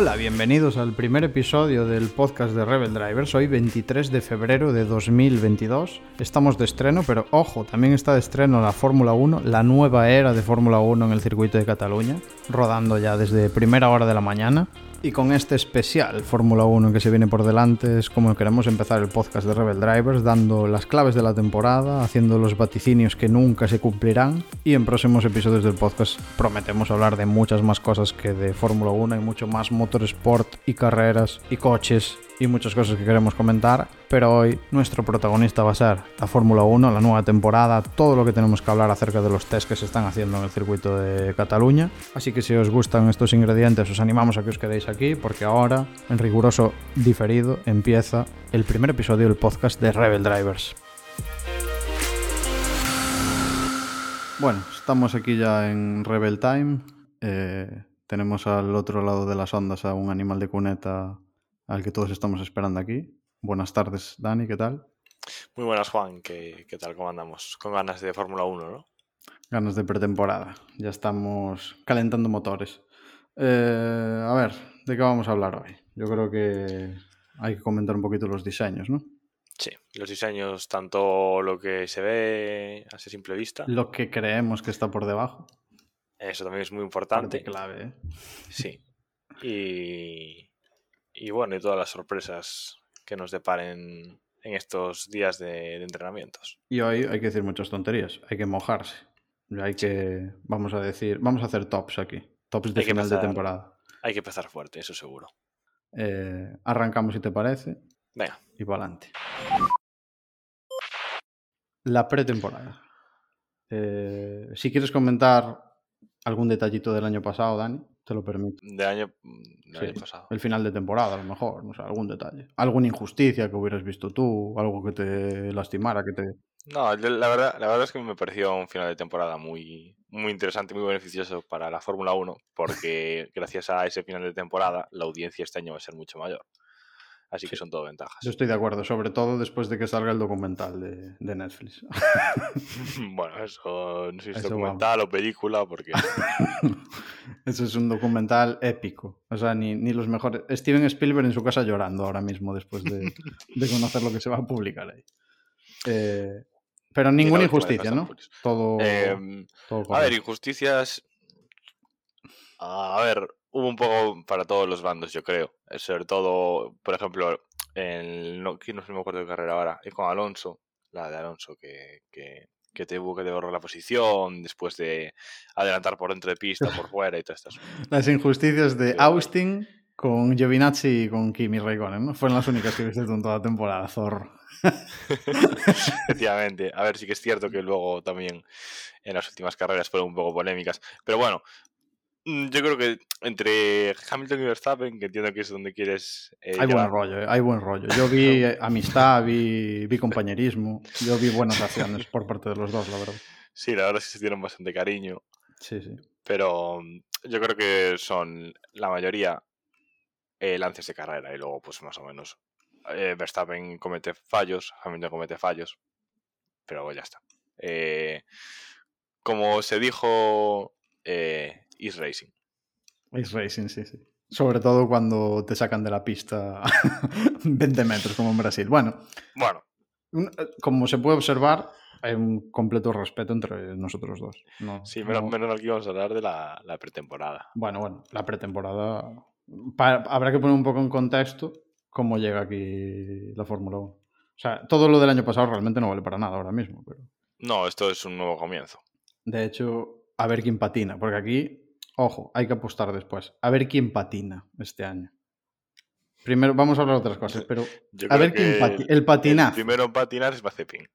Hola, bienvenidos al primer episodio del podcast de Rebel Drivers. Hoy 23 de febrero de 2022. Estamos de estreno, pero ojo, también está de estreno la Fórmula 1, la nueva era de Fórmula 1 en el circuito de Cataluña, rodando ya desde primera hora de la mañana. Y con este especial Fórmula 1 que se viene por delante es como queremos empezar el podcast de Rebel Drivers, dando las claves de la temporada, haciendo los vaticinios que nunca se cumplirán y en próximos episodios del podcast prometemos hablar de muchas más cosas que de Fórmula 1 y mucho más motorsport y carreras y coches y muchas cosas que queremos comentar, pero hoy nuestro protagonista va a ser la Fórmula 1, la nueva temporada, todo lo que tenemos que hablar acerca de los test que se están haciendo en el circuito de Cataluña. Así que si os gustan estos ingredientes, os animamos a que os quedéis aquí, porque ahora, en riguroso diferido, empieza el primer episodio del podcast de Rebel Drivers. Bueno, estamos aquí ya en Rebel Time. Eh, tenemos al otro lado de las ondas a un animal de cuneta al que todos estamos esperando aquí. Buenas tardes, Dani, ¿qué tal? Muy buenas, Juan, ¿qué, qué tal? ¿Cómo andamos? Con ganas de Fórmula 1, ¿no? Ganas de pretemporada. Ya estamos calentando motores. Eh, a ver, ¿de qué vamos a hablar hoy? Yo creo que hay que comentar un poquito los diseños, ¿no? Sí, los diseños, tanto lo que se ve a simple vista. Lo que creemos que está por debajo. Eso también es muy importante. Parte clave, ¿eh? Sí. Y, y bueno, y todas las sorpresas que nos deparen en estos días de, de entrenamientos. Y hoy hay que decir muchas tonterías, hay que mojarse. Hay que, vamos a decir, vamos a hacer tops aquí, tops de Hay final de temporada. Hay que empezar fuerte, eso seguro. Eh, arrancamos si te parece Venga, y para adelante. La pretemporada. Eh, si quieres comentar algún detallito del año pasado, Dani, te lo permito. de año, del Sí, año pasado. El final de temporada, a lo mejor, no sé, algún detalle. Alguna injusticia que hubieras visto tú, algo que te lastimara, que te... No, la verdad, la verdad es que me pareció un final de temporada muy, muy interesante, muy beneficioso para la Fórmula 1, porque gracias a ese final de temporada la audiencia este año va a ser mucho mayor. Así que son todo ventajas. Yo estoy de acuerdo, sobre todo después de que salga el documental de, de Netflix. Bueno, eso no sé si es Eso documental o película, porque Ese es un documental épico. O sea, ni, ni los mejores... Steven Spielberg en su casa llorando ahora mismo después de, de conocer lo que se va a publicar ahí. Eh, pero ninguna injusticia, ¿no? Todo, Em, todo a ver, injusticias. A ver, hubo un poco para todos los bandos, yo creo. Eh, Sobre todo, por ejemplo, en, no, ¿quién no me acuerdo de carrera ahora? Y con Alonso, la de Alonso, que, que, que tuvo que devolver la posición después de adelantar por dentro de pista, por fuera y todas estas. Las injusticias de. Austin con Giovinazzi y con Kimi Raikkonen, ¿no? Fueron las únicas que viste en toda la temporada, zorro. Efectivamente. A ver, sí que es cierto que luego también en las últimas carreras fueron un poco polémicas. Pero bueno, yo creo que entre Hamilton y Verstappen, que entiendo que es donde quieres eh, Hay buen rollo, ¿eh? hay buen rollo. Yo vi eh, amistad, vi, vi compañerismo, yo vi buenas acciones por parte de los dos, la verdad. Sí, la verdad es que se dieron bastante cariño, Sí, sí. pero mm, yo creo que son la mayoría eh, lances de carrera y luego pues más o menos eh, Verstappen comete fallos, Hamilton comete fallos, pero ya está. Eh, como se dijo, eh, is racing. Ace Racing, sí, sí. Sobre todo cuando te sacan de la pista 20 metros, como en Brasil. Bueno, Bueno, un- eh, como se puede observar, hay un completo respeto entre nosotros dos. No, sí, menos, no- menos mal que íbamos a hablar de la, la pretemporada. Bueno, bueno, la pretemporada. habrá que poner un poco en contexto cómo llega aquí la Fórmula 1. O sea, todo lo del año pasado realmente no vale para nada ahora mismo. Pero... No, esto es un nuevo comienzo. De hecho, a ver quién patina, porque aquí, ojo, hay que apostar después. A ver quién patina este año. Primero, vamos a hablar de otras cosas, pero Yo a ver quién que pati- el patinazo. El primero en patinar es Mazepin.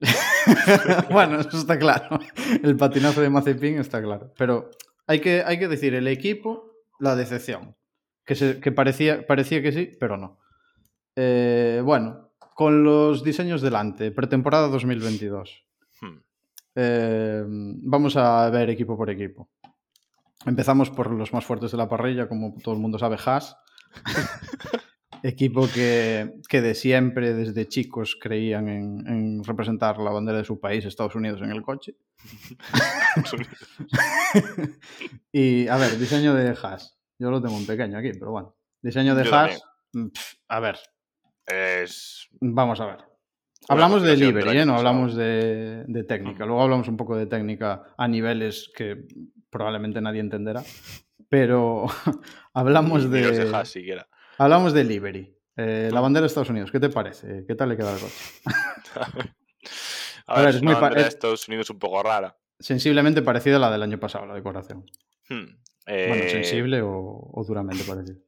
bueno, eso está claro. El patinazo de Mazepin está claro. Pero hay que, hay que decir, el equipo, la decepción. Que, se, que parecía, parecía que sí, pero no. Eh, bueno, con los diseños delante, pretemporada 2022. Hmm. Eh, vamos a ver equipo por equipo. Empezamos por los más fuertes de la parrilla, como todo el mundo sabe, Haas. Equipo que, que de siempre, desde chicos, creían en, en representar la bandera de su país, Estados Unidos, en el coche. y, a ver, diseño de Haas. Yo lo tengo en pequeño aquí, pero bueno. Diseño de Yo Haas, mm, pf, a ver, Es. vamos a ver. Hablamos de continuación del livery, año ¿eh? no hablamos de, de técnica. Luego hablamos un poco de técnica a niveles que probablemente nadie entenderá. Pero hablamos de, de siquiera. hablamos de livery. Eh, la bandera de Estados Unidos, ¿qué te parece? ¿Qué tal le queda el coche? A, A ver, ver, es una muy bandera de es- Estados Unidos un poco rara. Sensiblemente parecida a la del año pasado, la decoración. Hmm, Bueno, eh, sensible o, o duramente parecida.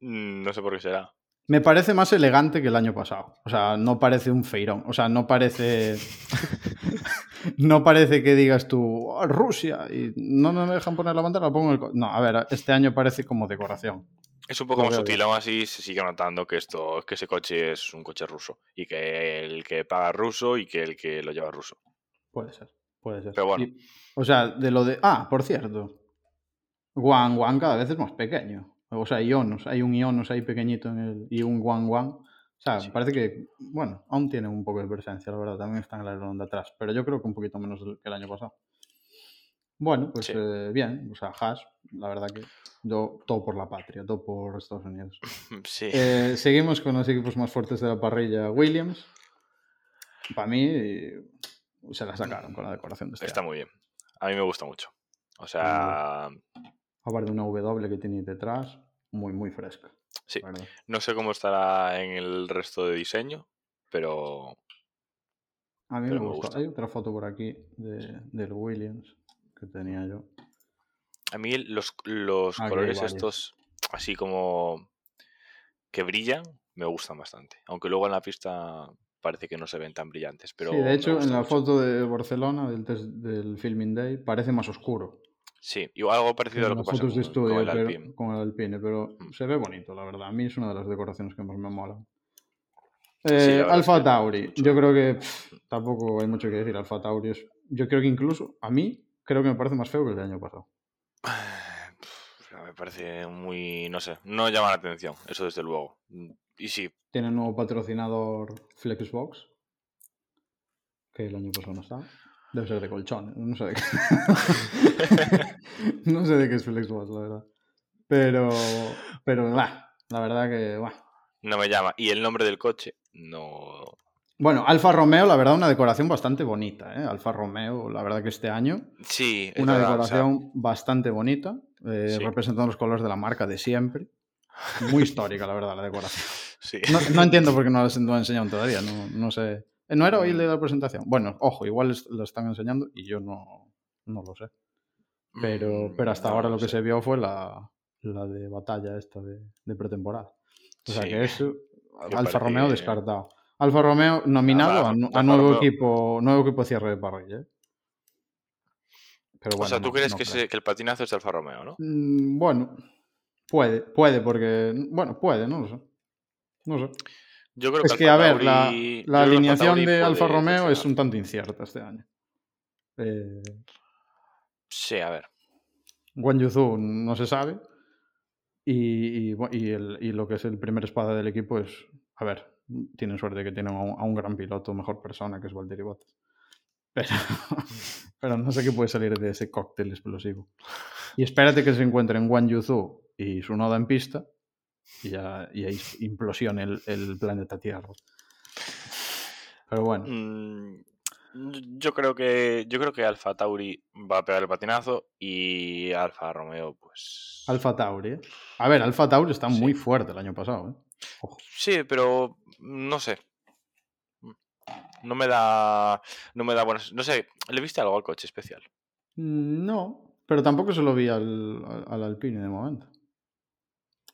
mm, No sé por qué será. Me parece más elegante que el año pasado. O sea, no parece un feirón. O sea, no parece. no parece que digas tú, "Oh, Rusia, y no me dejan poner la bandera, la pongo en el. co-". No, a ver, este año parece como decoración. Es un poco más sutil, aún así se sigue notando que esto, que ese coche es un coche ruso. Y que el que paga ruso y que el que lo lleva ruso. Puede ser, puede ser. Pero bueno. Y- o sea, de lo de. Ah, por cierto. Wan Wan cada vez es más pequeño. O sea, Ionos. Hay un Ionos ahí pequeñito en el. Y un Wan Wan. O sea, Sí. parece que. Bueno, aún tiene un poco de presencia, la verdad. También está en el alerón de atrás. Pero yo creo que un poquito menos que el año pasado. Bueno, pues Sí. eh, bien. O sea, Haas, la verdad que. Yo, todo por la patria, todo por Estados Unidos. Sí. Eh, seguimos con los equipos más fuertes de la parrilla. Williams. Para mí, se la sacaron con la decoración de este Está año. muy bien. A mí me gusta mucho. O sea, Aparte de una W que tiene detrás, muy, muy fresca. Sí. no sé cómo estará en el resto de diseño, pero A mí Pero me me gusta. gusta. Hay otra foto por aquí de, del Williams que tenía yo. a mí los, los hay colores estos, así como que brillan, me gustan bastante. Aunque luego en la pista parece que no se ven tan brillantes. Pero sí, de hecho, en la mucho. foto de Barcelona, del, test, del Filming Day, parece más oscuro. Sí, igual algo parecido a lo que pasa con, de estudio, con el pero- Alpine. con el Alpine, pero Mm. se ve bonito, la verdad. A mí es una de las decoraciones que más me molan. Sí, la Eh, Alfa Tauri, yo creo que pff, tampoco hay mucho que decir. Alfa Tauri es, yo creo que incluso a mí creo que me parece más feo que el del año pasado. Me parece muy, no sé, no llama la atención, eso desde luego. Y sí, Tiene un nuevo patrocinador Flexbox, que el año pasado no estaba. Debe ser de colchón, no sé de qué. no sé de qué es Flexbox, la verdad. Pero, pero, bah, la verdad que, bah. no me llama. Y el nombre del coche, no. Bueno, Alfa Romeo, la verdad, una decoración bastante bonita, ¿eh? Alfa Romeo, la verdad que este año, Sí, es una verdad, o sea, decoración bastante bonita, eh, Sí. representando los colores de la marca de siempre. Muy histórica, la verdad, la decoración. sí. No, no entiendo por qué no las no enseñaron todavía, no, no sé. Eh, ¿No era hoy Mm. la presentación? Bueno, ojo, igual es- lo están enseñando y yo no, no lo sé. Pero, Mm, pero hasta no ahora lo lo que sé. se vio fue la, la de batalla esta de, de pretemporada. O sea Sí, que que Alfa Romeo parece- descartado. Alfa Romeo nominado a, nuevo equipo nuevo equipo de cierre de parrilla. ¿eh? Pero o bueno, sea, ¿tú no- crees no que, creo. se- que el patinazo es de Alfa Romeo, no? Mm, Bueno, puede, puede, porque. Bueno, puede, no lo sé. No sé. Yo creo Es que que, a ver, la, la alineación de Alfa Romeo es un tanto incierta este año. Eh, Sí, a ver. Guan Yuzu no se sabe. Y, y, bu- y el- y lo que es el primer espada del equipo es. A ver, tienen suerte que tienen a un, a un gran piloto, mejor persona que es Valtteri Bottas. Pero, pero no sé qué puede salir de ese cóctel explosivo. Y espérate que se encuentren Guan Yuzu y su noda en pista y, ya, y ahí implosione el, el planeta Tierra. Pero bueno, Mm, yo creo que yo creo que Alfa Tauri va a pegar el patinazo y Alfa Romeo, pues. Alfa Tauri. ¿eh? A ver, Alfa Tauri está Sí. muy fuerte el año pasado. ¿eh? Ojo. Sí, pero no sé. No me da. No me da buenas. No sé, ¿le viste algo al coche especial? Mm, No, pero tampoco se lo vi al, al- al Alpine de momento.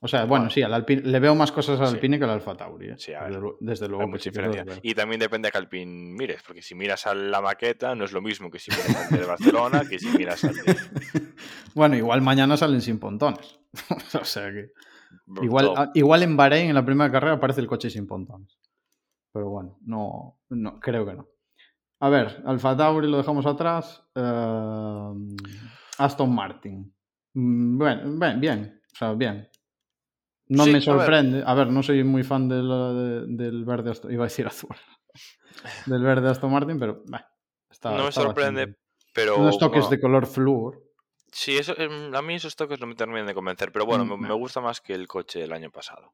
O sea, bueno, sí, al Alpine, le veo más cosas al Sí. Alpine que al Alfa Tauri. ¿eh? Sí, a desde, ver, desde luego. Hay mucha diferencia. Y también depende a qué Alpine mires, porque si miras a la maqueta no es lo mismo que si miras al de Barcelona que si miras al de. bueno, igual mañana salen sin pontones. o sea que. Igual, todo. a- igual en Bahrein, en la primera carrera, aparece el coche sin pontones. Pero bueno, no, no creo que no. A ver, Alfa Tauri lo dejamos atrás. eh, Aston Martin. Mm, Bueno, bien, bien. O sea, bien. No Sí, me sorprende. A ver. no soy muy fan de la- de- del verde Aston, iba a decir azul. del verde Aston Martin, pero bah, está, No me sorprende, pero. Unos toques bueno, de color flúor. Sí, eso, em, a mí esos toques no me terminan de convencer, pero bueno, Mm, me, gusta más que el coche del año pasado.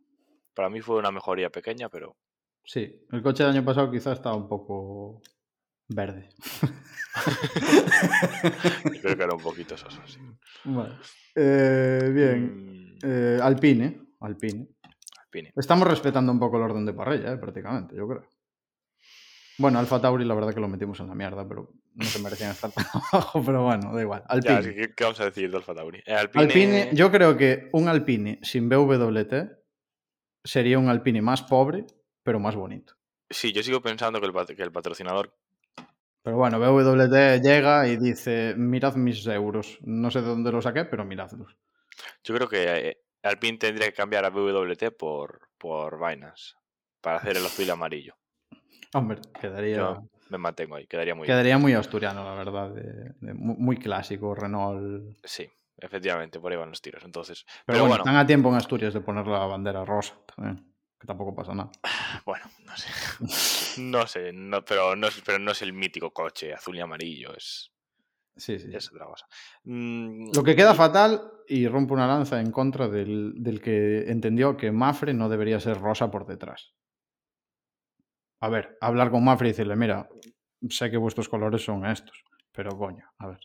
Para mí fue una mejoría pequeña, pero Sí, el coche del año pasado quizá estaba un poco verde. creo que era un poquito soso, sí. Bueno, eh, bien. Mm, Eh, Alpine, Alpine. Alpine. Estamos respetando un poco el orden de parrilla, eh, prácticamente, yo creo. Bueno, Alfa Tauri la verdad que lo metimos en la mierda, pero no se merecían estar tan abajo, pero bueno, da igual. Alpine. ¿qué vamos a decir de Alfa Tauri? Alpine, Alpine, yo creo que un Alpine sin BWT sería un Alpine más pobre, pero más bonito. Sí, yo sigo pensando que el, que el patrocinador Pero bueno, BWT llega y dice, mirad mis euros. No sé de dónde los saqué, pero miradlos. Yo creo que eh, Alpine tendría que cambiar a WT por, por Binance para hacer el azul y amarillo. Hombre, quedaría, Yo me mantengo ahí, quedaría muy bien. quedaría muy asturiano, la verdad. de- de mu- muy clásico, Renault. Sí, efectivamente, por ahí van los tiros. Entonces, Pero, pero, bueno, bueno, están a tiempo en Asturias de poner la bandera rosa también, que tampoco pasa nada. bueno, no sé. No sé, no, pero, no pero no es el mítico coche azul y amarillo, es, Sí, sí. es otra cosa. Mm, Lo que queda fatal, y rompo una lanza en contra del, del que entendió que Mafre no debería ser rosa por detrás. A ver, hablar con Mafre y decirle, mira, sé que vuestros colores son estos, pero coño, a ver,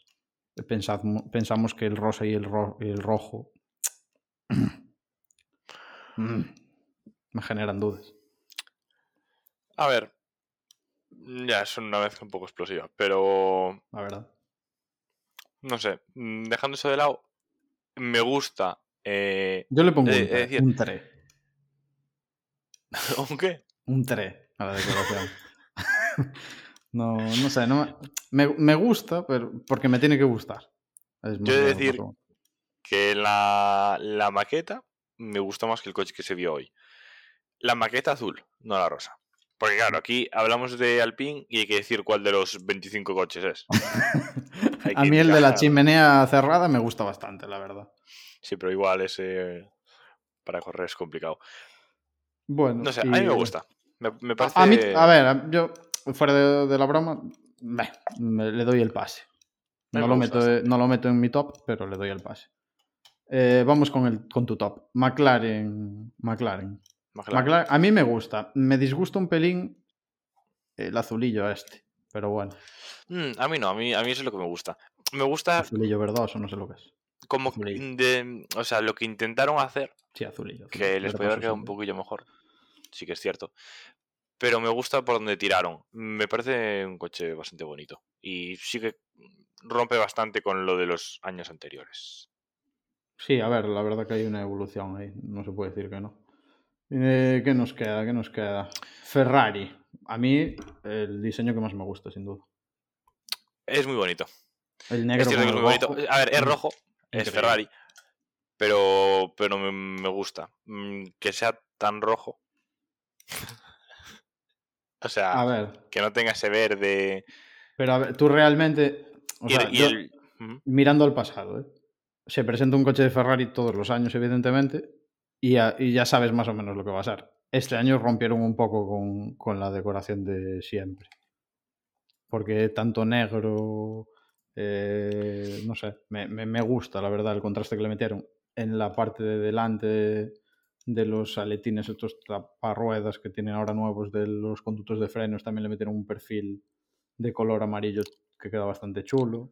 pensad, pensamos que el rosa y el, ro- y el rojo mm, me generan dudas. A ver, ya es una mezcla un poco explosiva, pero La verdad. No sé, mm, dejando eso de lado, me gusta. Eh, Yo le pongo Eh, un, es tre, decir- un tre, ¿Un qué? un tre a la decoración. no, no sé, no me, me- gusta, pero porque me tiene que gustar. Es Yo he de decir Que la, la maqueta me gusta más que el coche que se vio hoy. La maqueta azul, no la rosa. Porque claro, aquí hablamos de Alpine y hay que decir cuál de los 25 coches es. Hay A mí el de la chimenea cerrada me gusta bastante, la verdad. Sí, pero igual ese para correr es complicado. Bueno, No sé, a mí me gusta. Me, me parece... A, mí, a ver, yo, fuera de, de la broma, me- le doy el pase. No lo, meto, no lo meto en mi top, pero le doy el pase. Eh, vamos con, el, con tu top. McLaren. McLaren. McLaren. McLaren. A mí me gusta. Me disgusta un pelín el azulillo este. Pero bueno, Mm, a mí no, a mí, a mí eso es lo que me gusta. Me gusta azulillo verdoso, no sé lo que es. como azulillo. de, o sea, lo que intentaron hacer, Sí, azulillo. que les podía haber quedado un poquillo mejor. Sí que es cierto. Pero me gusta por donde tiraron. Me parece un coche bastante bonito. Y sí que rompe bastante con lo de los años anteriores. Sí, a ver, la verdad que hay una evolución ahí. No se puede decir que no. Eh, ¿Qué nos queda? ¿Qué nos queda? Ferrari. A mí, el diseño que más me gusta, sin duda. Es muy bonito. El Es negro cierto con que es muy rojo. bonito. A ver, es Mm, rojo, es increíble. Ferrari. Pero, pero me, me gusta. Mm, Que sea tan rojo. o sea, A ver, que no tenga ese verde. pero a ver, tú realmente. o y, sea, y yo- el- Ujú. mirando al pasado, ¿eh? se presenta un coche de Ferrari todos los años, evidentemente, y ya, y ya sabes más o menos lo que va a ser. Este año rompieron un poco con, con la decoración de siempre. Porque tanto negro, eh, no sé, me, me- gusta, la verdad, el contraste que le metieron en la parte de delante de los aletines, estos taparruedas que tienen ahora nuevos de los conductos de frenos, también le metieron un perfil de color amarillo que queda bastante chulo.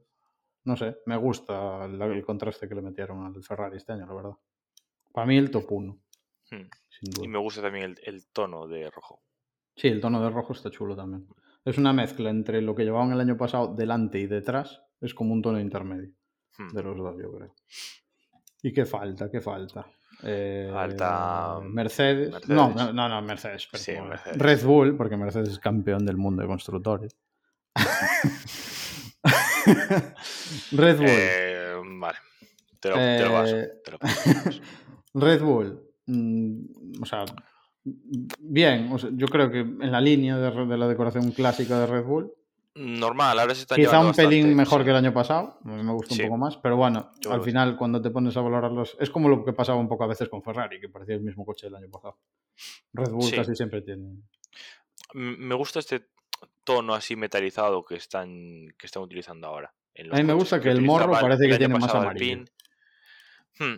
No sé, me gusta la- el contraste que le metieron al Ferrari este año, la verdad. Para mí el top 1, Hmm. Y me gusta también el, el tono de rojo. Sí, el tono de rojo está chulo también. Es una mezcla entre lo que llevaban el año pasado delante y detrás. Es como un tono intermedio Hmm. de los dos, yo creo. ¿Y qué falta? ¿Qué falta? Eh, Falta, mm, Mercedes. No, no, no, Mercedes. Sí, Mercedes. Red Bull, porque Mercedes es campeón del mundo de constructores. Red Bull. Eh, vale. Te lo, te lo paso. Eh, te lo paso. Red Bull, mm, o sea, bien, o sea, yo creo que en la línea de, la decoración clásica de Red Bull, Normal, ahora se están quizá un pelín mejor sí. que el año pasado, a mí me gusta Sí. un poco más, pero bueno, Yo al final cuando te pones a valorarlos, es como lo que pasaba un poco a veces con Ferrari, que parecía el mismo coche del año pasado. Red Bull Sí. casi siempre tiene... Me gusta este tono así metalizado que están, que están utilizando ahora. A mí me gusta que el morro parece que tiene más amarillo. Hmm,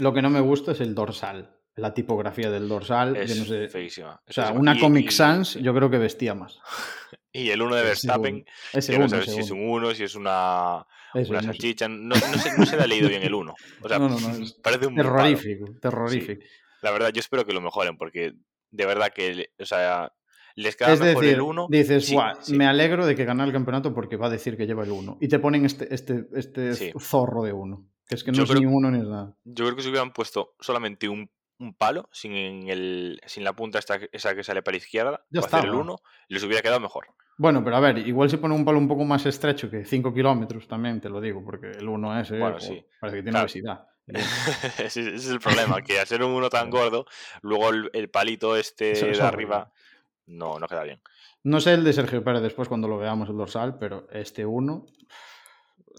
Lo que no me gusta es el dorsal. La tipografía del dorsal. es no sé. feísima. O sea, feísima. una Y- Comic y- Sans yo creo que vestía más. Y el 1 de Verstappen, uno. Ese no uno, sabes ese si es uno. un 1, si es una, una no salchicha. No, no, se, no se le ha leído bien el 1. O sea, No, no, no, parece un. Terrorífico, terrorífico. La verdad, yo espero que lo mejoren, porque de verdad que, o sea, les queda Es mejor decir, el 1. dices, Sí, "Buah, sí. me alegro de que gane el campeonato porque va a decir que lleva el 1. Y te ponen este, este, este Sí. zorro de 1. Que es que no Yo es creo- ni uno ni es nada. Yo creo que si hubieran puesto solamente un, un palo, sin, el, sin la punta esta, esa que sale para la izquierda, Ya para hacer el estaba. 1, les hubiera quedado mejor. Bueno, pero a ver, igual si pone un palo un poco más estrecho que 5 kilómetros también, te lo digo, porque el 1 ese Bueno, jo, sí. parece que tiene Claro. obesidad. ese, es el problema, que al ser un 1 tan gordo, luego el, el palito este Eso- eso de es arriba no, no queda bien. No sé el de Sergio Pérez después cuando lo veamos el dorsal, pero este 1...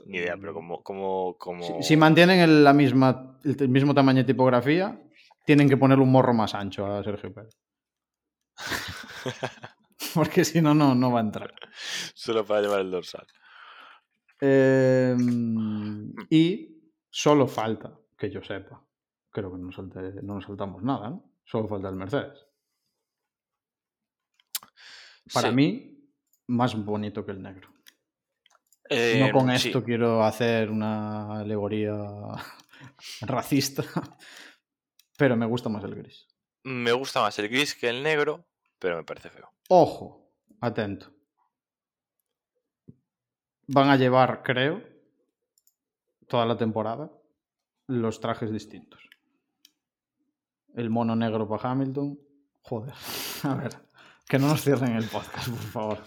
Ni idea, pero como... como, como... Si, si mantienen el, la misma, el, mismo tamaño de tipografía, tienen que ponerle un morro más ancho a Sergio Pérez. Porque si no, no, no va a entrar. Solo para llevar el dorsal. Eh, y solo falta, que yo sepa, creo que no, salte- no nos saltamos nada, ¿no? Solo falta el Mercedes. Para Sí. mí, más bonito que el negro. Eh, no con sí. esto quiero hacer una alegoría racista, pero me gusta más el gris. Me gusta más el gris que el negro, pero me parece feo. Ojo, atento. Van a llevar, creo, toda la temporada los trajes distintos. El mono negro para Hamilton. Joder, a ver, que no nos cierren el podcast, por favor.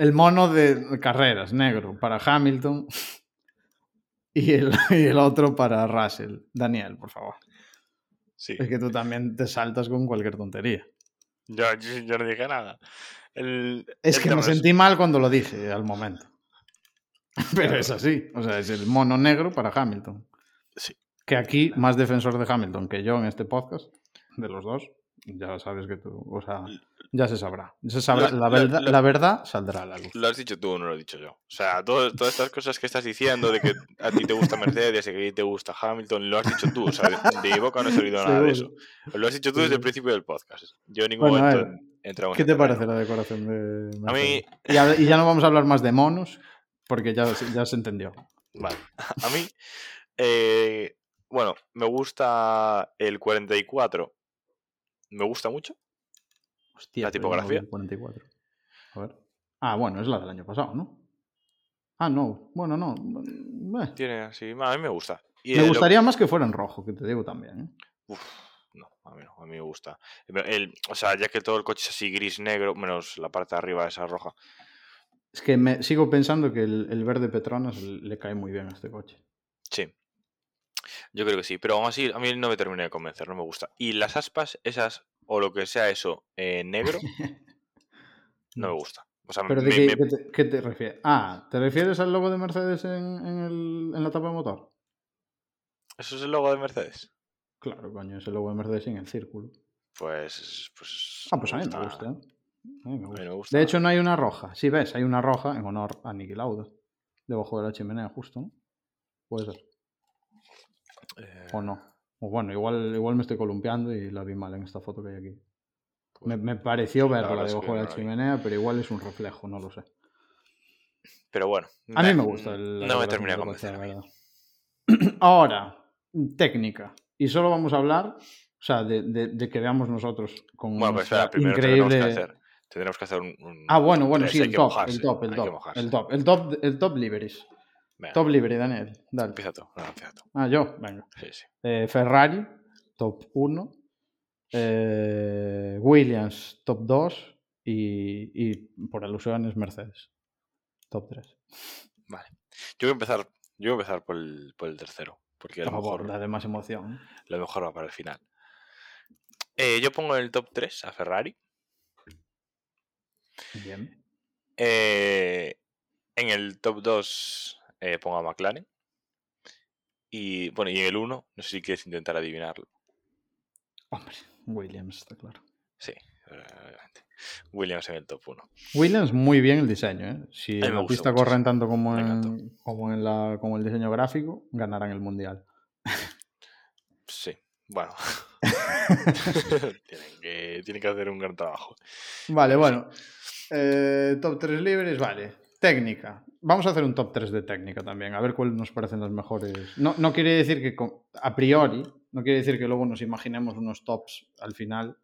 El mono de carreras, negro, para Hamilton. Y el, y el otro para Russell. Daniel, por favor. Sí. Es que tú también te saltas con cualquier tontería. Yo, yo- yo no dije nada. El, Es el que me sentí mal cuando lo dije al momento. Pero es así. O sea, es el mono negro para Hamilton. Sí. Que aquí, más defensor de Hamilton que yo en este podcast, de los dos, ya sabes que tú, o sea, ya se sabrá. Se sabrá Lo- la, verdad, lo- la verdad saldrá a la luz. Lo has dicho tú, no lo he dicho yo. O sea, todo- todas estas cosas que estás diciendo de que a ti te gusta Mercedes y que a ti te gusta Hamilton, lo has dicho tú. O sea, de, de boca no he salido nada de eso. Seguro. Lo has dicho tú desde el principio del podcast. Yo en ningún Bueno, a momento entramos ¿Qué te parece la decoración de A mí, Mercedes? Y, ya, y ya no vamos a hablar más de monos, porque ya, ya se entendió. vale. A mí, eh, bueno, me gusta el 44. Me gusta mucho. Hostia, La tipografía. el 44. A ver. Ah, bueno, es la del año pasado, ¿no? Ah, no. Bueno, no. eh. Tiene así. A mí me gusta. Y Me el- gustaría más que fuera en rojo, que te digo también. ¿eh? Uf, no, a mí no, a mí me gusta. El- o sea, ya que todo el coche es así gris-negro, menos la parte de arriba esa roja. Es que me sigo pensando que el, el verde Petronas le cae muy bien a este coche. Sí. Yo creo que sí, pero aún así a mí no me termina de convencer, no me gusta. Y las aspas, esas, o lo que sea eso, eh, negro, no me gusta. O sea, ¿Pero de me- qué, me- qué te, qué te refieres? Ah, ¿te refieres al logo de Mercedes en, en el- en la tapa de motor? ¿eso es el logo de Mercedes? Claro, coño, es el logo de Mercedes en el círculo. Pues. pues Ah, pues a mí me gusta. ¿eh? A mí me A mí gusta. me gusta. De hecho, no hay una roja. Sí, ves, hay una roja en honor a Niki Lauda. Debajo de la chimenea, justo, ¿no? Puede ser. Eh, O no. O bueno, igual, igual me estoy columpiando y la vi mal en esta foto que hay aquí. Me, me pareció la verla que debajo de la la vi. chimenea, pero igual es un reflejo, no lo sé. Pero bueno. A mí me gusta el. la No me termina de convencer. la. Ahora, técnica. Y solo vamos a hablar, o sea, de, de- de que veamos nosotros con Bueno, pues espera, primero increíble. tendremos que hacer. Tendremos que hacer un. un Ah, bueno, bueno, sí, el top, el top, el top, el top, el top, el top. Venga, Top livery, Daniel. Dale. Empieza tú. No, empieza tú. Ah, yo, venga. Sí, sí. Eh, Ferrari, top 1. Eh, Williams, top 2. Y, y por alusiones, Mercedes, top 3. Vale. Yo voy a empezar, yo voy a empezar por el, por el tercero. Porque a Por lo favor, mejor, da de más emoción. lo mejor va para el final. Eh, yo pongo en el top 3 a Ferrari. Bien. Eh, en el top 2 eh, pongo a McLaren. Y bueno, y en el 1, no sé si quieres intentar adivinarlo. Hombre, Williams, está claro. Sí, obviamente. Williams en el top 1. Williams muy bien el diseño, ¿eh? Si en la pista muchísimo. corren tanto como en, como en la, como el diseño gráfico, ganarán el mundial. Sí, bueno. tienen, que, tienen que hacer un gran trabajo. Vale, bueno. Eh, top 3 libres, vale. Técnica. Vamos a hacer un top 3 de técnica también, a ver cuáles nos parecen las mejores. No, no quiere decir que con- a priori, no quiere decir que luego nos imaginemos unos tops al final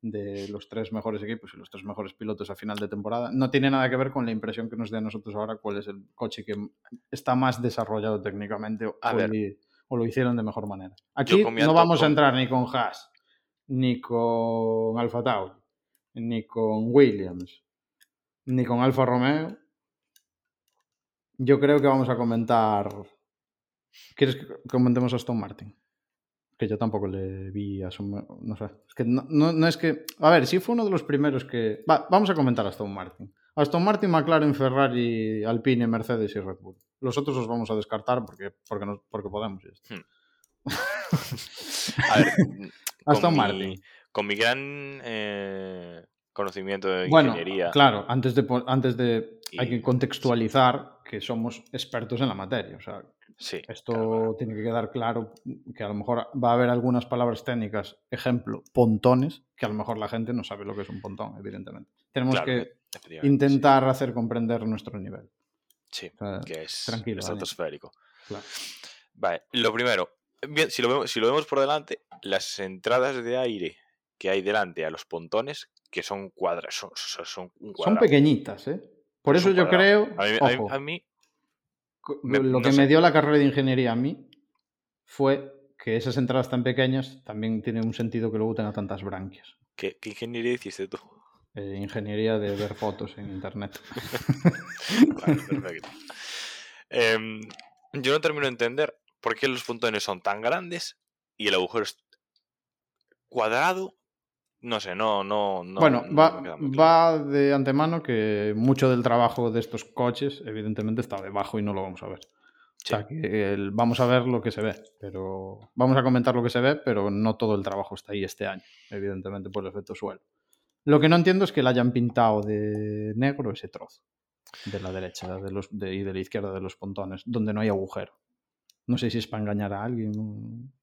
de los tres mejores equipos y los tres mejores pilotos a final de temporada. No tiene nada que ver con la impresión que nos dé a nosotros ahora cuál es el coche que está más desarrollado técnicamente o, A ver. li- o lo hicieron de mejor manera. Aquí no vamos a entrar ni con Haas, ni con Alfa Tauri, ni con Williams, ni con Alfa Romeo. Yo creo que vamos a comentar. ¿Quieres que comentemos a Aston Martin? Que yo tampoco le vi a su. No sé. Es que no, no- no es que. A ver, sí fue uno de los primeros que. Va, vamos a comentar a Aston Martin. Aston Martin, McLaren, Ferrari, Alpine, Mercedes y Red Bull. Los otros los vamos a descartar porque, porque, nos- porque podemos. está. A ver, Aston mi- Martin. Con mi gran eh, conocimiento de Bueno, ingeniería. claro, antes de, antes de. Hay que contextualizar que somos expertos en la materia. O sea, Sí, Esto claro, tiene que quedar claro que a lo mejor va a haber algunas palabras técnicas, ejemplo, pontones, que a lo mejor la gente no sabe lo que es un pontón, evidentemente. Tenemos Claro, que intentar hacer comprender nuestro nivel. Sí, O sea, sí, que es tranquilo, estratosférico. claro. Vale, lo primero, bien, si, lo vemos, si lo vemos por delante, las entradas de aire que hay delante a los pontones, que son cuadras, son, son, son un Son pequeñitas, ¿eh? Por Es eso yo creo, A mí, ojo, a mí- me- lo no que sé. me dio la carrera de ingeniería a mí fue que esas entradas tan pequeñas también tienen un sentido que luego tenga tantas branquias. ¿qué, qué ingeniería hiciste tú? Eh, ingeniería de ver fotos en internet. Vale, perfecto. Em, yo no termino de entender por qué los pontones son tan grandes y el agujero es cuadrado. No sé, no, no, no. bueno, no va, claro. va de antemano que mucho del trabajo de estos coches, evidentemente, está debajo y no lo vamos a ver. O sea, que el- vamos a ver lo que se ve, pero vamos a comentar lo que se ve, pero no todo el trabajo está ahí este año, evidentemente, por el efecto suelo. Lo que no entiendo es que le hayan pintado de negro ese trozo de la derecha de los, de- y de la izquierda de los pontones, donde no hay agujero. No sé si es para engañar a alguien,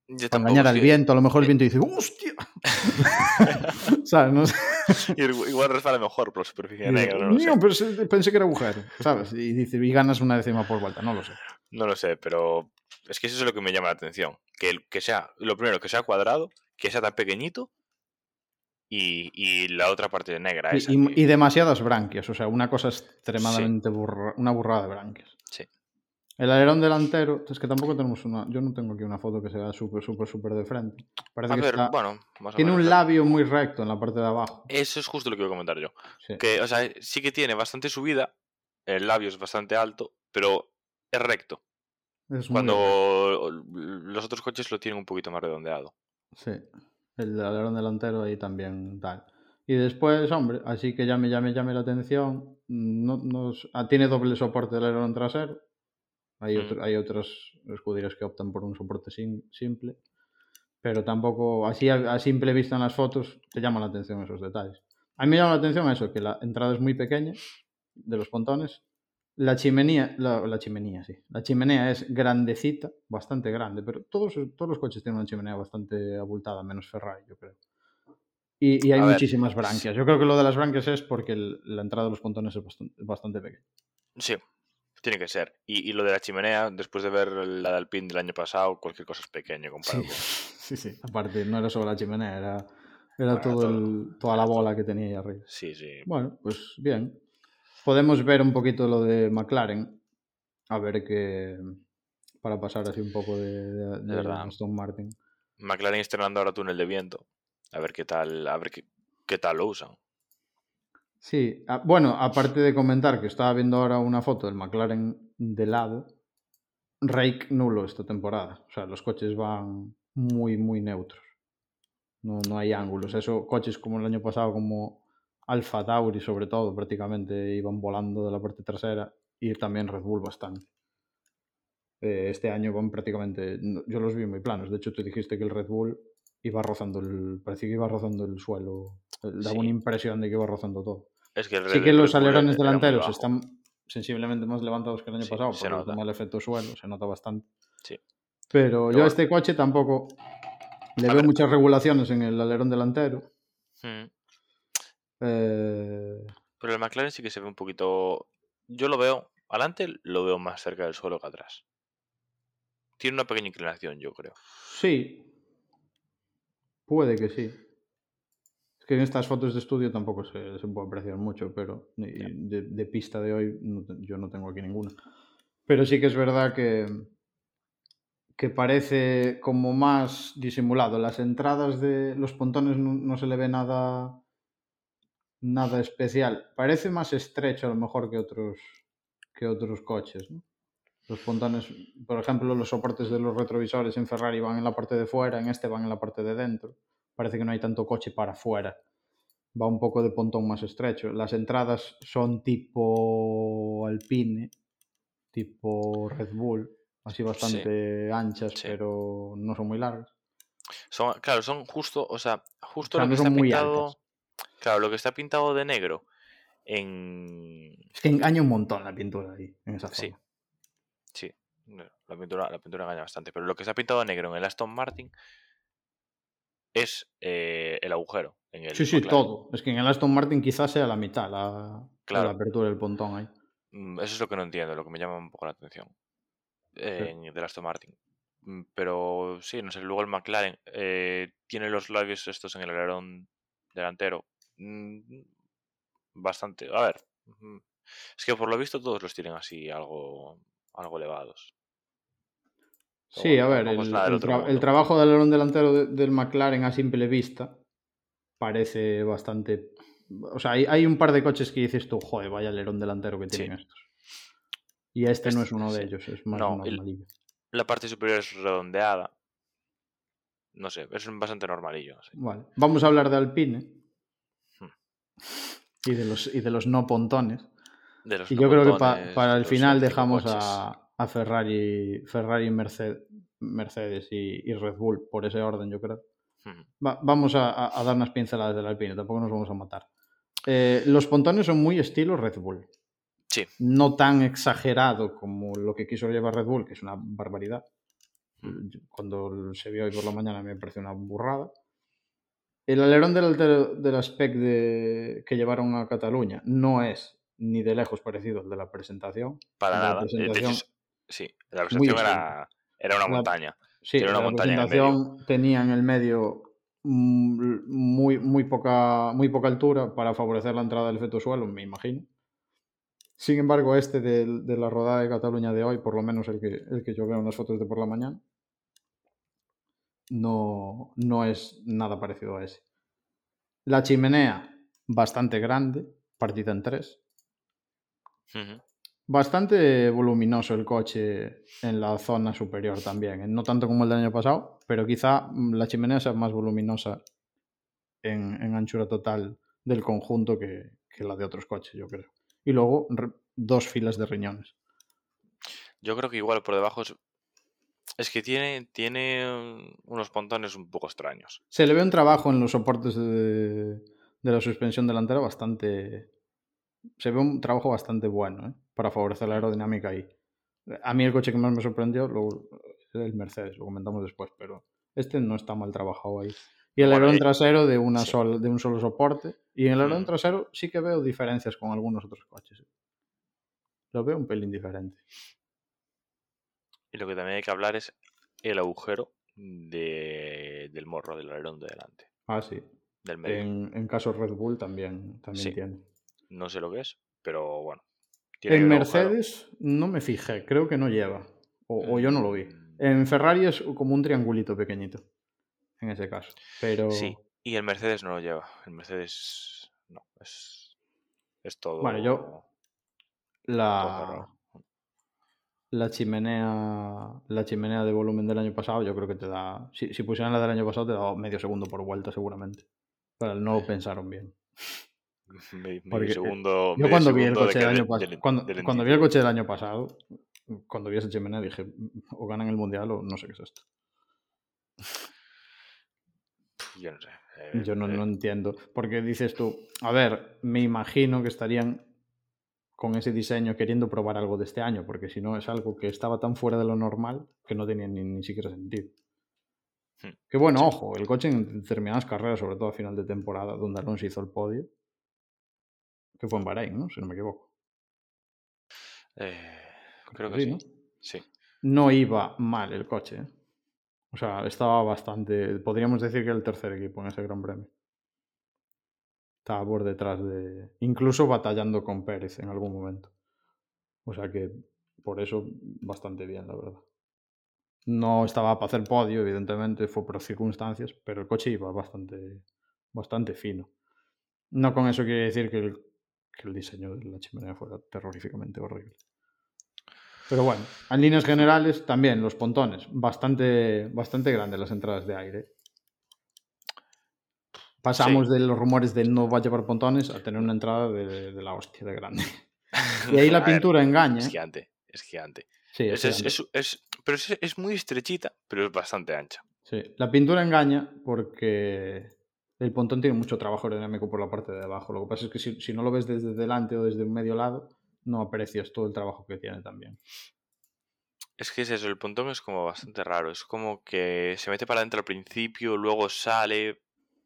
Yo para engañar al viento. A lo mejor el eh, viento dice, ¡hostia! ¿Sabes? No sé. Igual resbala mejor por la superficie negra, no lo sé. "Mío, pero se- pensé que era agujero, ¿sabes? Y dice, y ganas una décima por vuelta, no lo sé. No lo sé, pero es que eso es lo que me llama la atención. Que, el- que sea, lo primero, que sea cuadrado, que sea tan pequeñito y, y la otra parte negra. Y, esa y- que- y demasiadas branquias, o sea, una cosa extremadamente burra- una burrada de branquias. El alerón delantero, es que tampoco tenemos una, yo no tengo aquí una foto que sea súper, súper, súper de frente. Parece A que ver, está- bueno, más tiene un labio muy recto en la parte de abajo. Eso es justo lo que iba a comentar yo. Sí. Que, o sea, sí que tiene bastante subida, el labio es bastante alto, pero es recto. Es muy Cuando los otros coches lo tienen un poquito más redondeado. Sí, el alerón delantero ahí también tal. Y después, hombre, así que ya me llame, llame la atención. No, nos- ah, tiene doble soporte del alerón trasero. Hay, Mm. otro- hay otras escuderías que optan por un soporte sim- simple. Pero tampoco, así a, a simple vista en las fotos, te llama la atención esos detalles. A mí me llama la atención eso, que la entrada es muy pequeña de los pontones. La chimenea, la, la chimenea, sí. La chimenea es grandecita, bastante grande, pero todos, todos los coches tienen una chimenea bastante abultada, menos Ferrari, yo creo. Y, y hay A ver, muchísimas branquias. Yo creo que lo de las branquias es porque el- la entrada de los pontones es bastante, bastante pequeña. Sí, tiene que ser. Y, y lo de la chimenea, después de ver la de Alpine del año pasado, cualquier cosa es pequeño comparado con... sí, sí. Aparte, no era solo la chimenea, era, era Bueno, todo todo. el- toda la bola que tenía ahí arriba. Sí, sí. Bueno, pues bien. Podemos ver un poquito lo de McLaren. A ver qué. Para pasar así un poco de, de- de verdad. Aston Martin. McLaren estrenando ahora túnel de viento. A ver qué tal, a ver qué, qué tal lo usan. Sí, bueno, aparte de comentar que estaba viendo ahora una foto del McLaren de lado, rake nulo esta temporada. O sea, los coches van muy, muy neutros. No, no hay ángulos. Eso, coches como el año pasado, como Alfa Tauri, sobre todo, prácticamente iban volando de la parte trasera y también Red Bull bastante. Eh, este año van prácticamente. Yo los vi muy planos. De hecho, tú dijiste que el Red Bull iba rozando el. Parecía que iba rozando el suelo. Daba Sí. una impresión de que iba rozando todo. Es que el Sí que los alerones delanteros están sensiblemente más levantados que el año Sí, pasado por el efecto suelo, se nota bastante. Sí. Pero yo a este coche tampoco le A veo ver. muchas regulaciones en el alerón delantero. Mm. Eh, Pero el McLaren sí que se ve un poquito. Yo lo veo. Adelante lo veo más cerca del suelo que atrás. Tiene una pequeña inclinación, yo creo. sí. Puede que sí. Es que en estas fotos de estudio tampoco se, se puede apreciar mucho, pero de, de pista de hoy no yo no tengo aquí ninguna. Pero sí que es verdad que, que parece como más disimulado. Las entradas de los pontones no, no se le ve nada nada especial. Parece más estrecho a lo mejor que otros que otros coches, ¿no? Los pontones, por ejemplo, los soportes de los retrovisores en Ferrari van en la parte de fuera, en este van en la parte de dentro. Parece que no hay tanto coche para afuera. Va un poco de pontón más estrecho. Las entradas son tipo Alpine, tipo Red Bull, así bastante anchas, sí. pero no son muy largas. Son, claro, son justo, o sea, justo lo que está pintado. altas. Claro, lo que está pintado de negro en. Es que engaña un montón la pintura ahí, en esa Sí. zona. Sí, no, la pintura, la pintura engaña bastante. Pero lo que está pintado de negro en el Aston Martin es eh, el agujero. En el Sí, sí, McLaren. todo. Es que en el Aston Martin quizás sea la mitad, la, Claro. la apertura del pontón ahí. Mm, Eso es lo que no entiendo, lo que me llama un poco la atención. En, del Aston Martin. Mm, Pero sí, no sé, luego el McLaren eh, tiene los labios estos en el alerón delantero. mm, Bastante. A ver. Es que por lo visto todos los tienen así algo, algo elevados. Sí, a ver, el, tra- trabajo del alerón delantero de- del McLaren a simple vista parece bastante... O sea, hay, hay un par de coches que dices tú, joder, vaya alerón delantero que Sí. tienen estos. Y este no Este- es uno de ellos, es más No, el- normalillo. La parte superior es redondeada. No sé, es bastante normalillo. sí. Vale, vamos a hablar de Alpine Hmm. y de los, y de los no pontones. De los Y no yo creo que pa- para el final dejamos a, a Ferrari, Ferrari Mercedes, Mercedes y, y Red Bull por ese orden, yo creo. Va- vamos a, dar unas pinceladas del Alpine, tampoco nos vamos a matar. Eh, los pontones son muy estilo Red Bull. Sí. No tan exagerado como lo que quiso llevar Red Bull, que es una barbaridad. Cuando se vio hoy por la mañana me pareció una burrada. El alerón del, altero- del aspect de, que llevaron a Cataluña no es ni de lejos parecido al de la presentación. Para La nada. Eh, presentación- es- sí, la presentación era, era una La- montaña. Sí, Tiene una la montaña en el presentación tenía en el medio mm, muy, muy, poca, muy poca altura para favorecer la entrada del efecto suelo, me imagino. Sin embargo, este del- de, la rodada de Cataluña de hoy, por lo menos el que, el que yo veo en las fotos de por la mañana, no, no es nada parecido a ese. La chimenea, bastante grande, partida en tres. Bastante voluminoso el coche en la zona superior también. ¿eh? No tanto como el del año pasado, pero quizá mm, la chimenea sea más voluminosa en, en anchura total del conjunto que, que la de otros coches, yo creo. Y luego re- dos filas de riñones. Yo creo que igual por debajo es. Es que tiene, tiene unos pontones un poco extraños. Se le ve un trabajo en los soportes de, de la suspensión delantera bastante... Se ve un trabajo bastante bueno ¿eh? Para favorecer la aerodinámica ahí. A mí el coche que más me sorprendió luego, el Mercedes, lo comentamos después, pero este no está mal trabajado ahí. Y el Bueno, alerón trasero de, una sí. sola- de un solo soporte. Y en el alerón Mm. trasero sí que veo diferencias con algunos otros coches. Lo veo un pelín diferente. Y lo que también hay que hablar es el agujero de, del morro del alerón de delante. Ah, sí. Del medio. En, en caso Red Bull también, también Sí. tiene. No sé lo que es, pero bueno. En. Mercedes no me fijé, creo que no lleva. O, o yo no lo vi. Mm, En Ferrari es como un triangulito pequeñito. En ese caso. Pero. Sí, y el Mercedes no lo lleva. El Mercedes no, es, es todo. Bueno, yo- La, la chimenea. La chimenea de volumen del año pasado, yo creo que te da. Si, si pusieran la del año pasado, te da medio segundo por vuelta, seguramente. Pero no lo pensaron bien. Porque, eh, segundo, Yo cuando vi el coche del de- año del- Cuando, vi el coche del año pasado, cuando vi esa chimenea, dije, o ganan el mundial o no sé qué es esto. Yo no sé. eh, Yo no, eh, no entiendo. Porque dices tú, a ver, me imagino que estarían con ese diseño queriendo probar algo de este año, porque si no es algo que estaba tan fuera de lo normal que no tenía ni, ni siquiera sentido. Hmm. Que bueno, ojo, el coche en determinadas carreras, sobre todo a final de temporada, donde Alonso hizo el podio, que fue en Bahrein, ¿no? Si no me equivoco. eh, creo que sí. ¿no? Sí. No iba mal el coche. ¿eh? O sea, estaba bastante. Podríamos decir que el tercer equipo en ese Gran Premio. Estaba por detrás de. Incluso batallando con Pérez en algún momento. O sea que por eso bastante bien, la verdad. No estaba para hacer podio, evidentemente, fue por circunstancias, pero el coche iba bastante, bastante fino. No con eso quiere decir que el, que el diseño de la chimenea fuera terroríficamente horrible. Pero bueno, en líneas generales también los pontones, bastante, bastante grandes las entradas de aire. Pasamos de los rumores de no va a llevar pontones a tener una entrada de, de la hostia de grande. Y ahí la ver, pintura engaña. Es gigante. Es gigante. Sí, Es, es gigante. es- es- pero es, es muy estrechita, pero es bastante ancha. Sí, la pintura engaña porque el pontón tiene mucho trabajo aerodinámico por la parte de abajo. Lo que pasa es que si, si no lo ves desde delante o desde un medio lado, no aprecias todo el trabajo que tiene también. Es que es eso, el pontón es como bastante raro. Es como que se mete para adentro al principio, luego sale.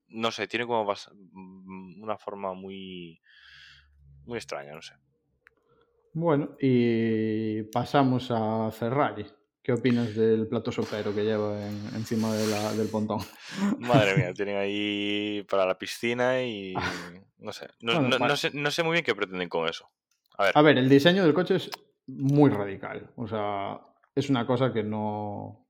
No sé, tiene como mm, una forma muy. muy extraña, no sé. Bueno, y pasamos a Ferrari. ¿Qué opinas del plato sopero que lleva en- encima de la- del pontón? Madre mía, tienen ahí para la piscina y. No sé. No, Bueno, no- pa- no sé. no sé muy bien qué pretenden con eso. A ver, A ver, el diseño del coche es muy radical. O sea, es una cosa que no.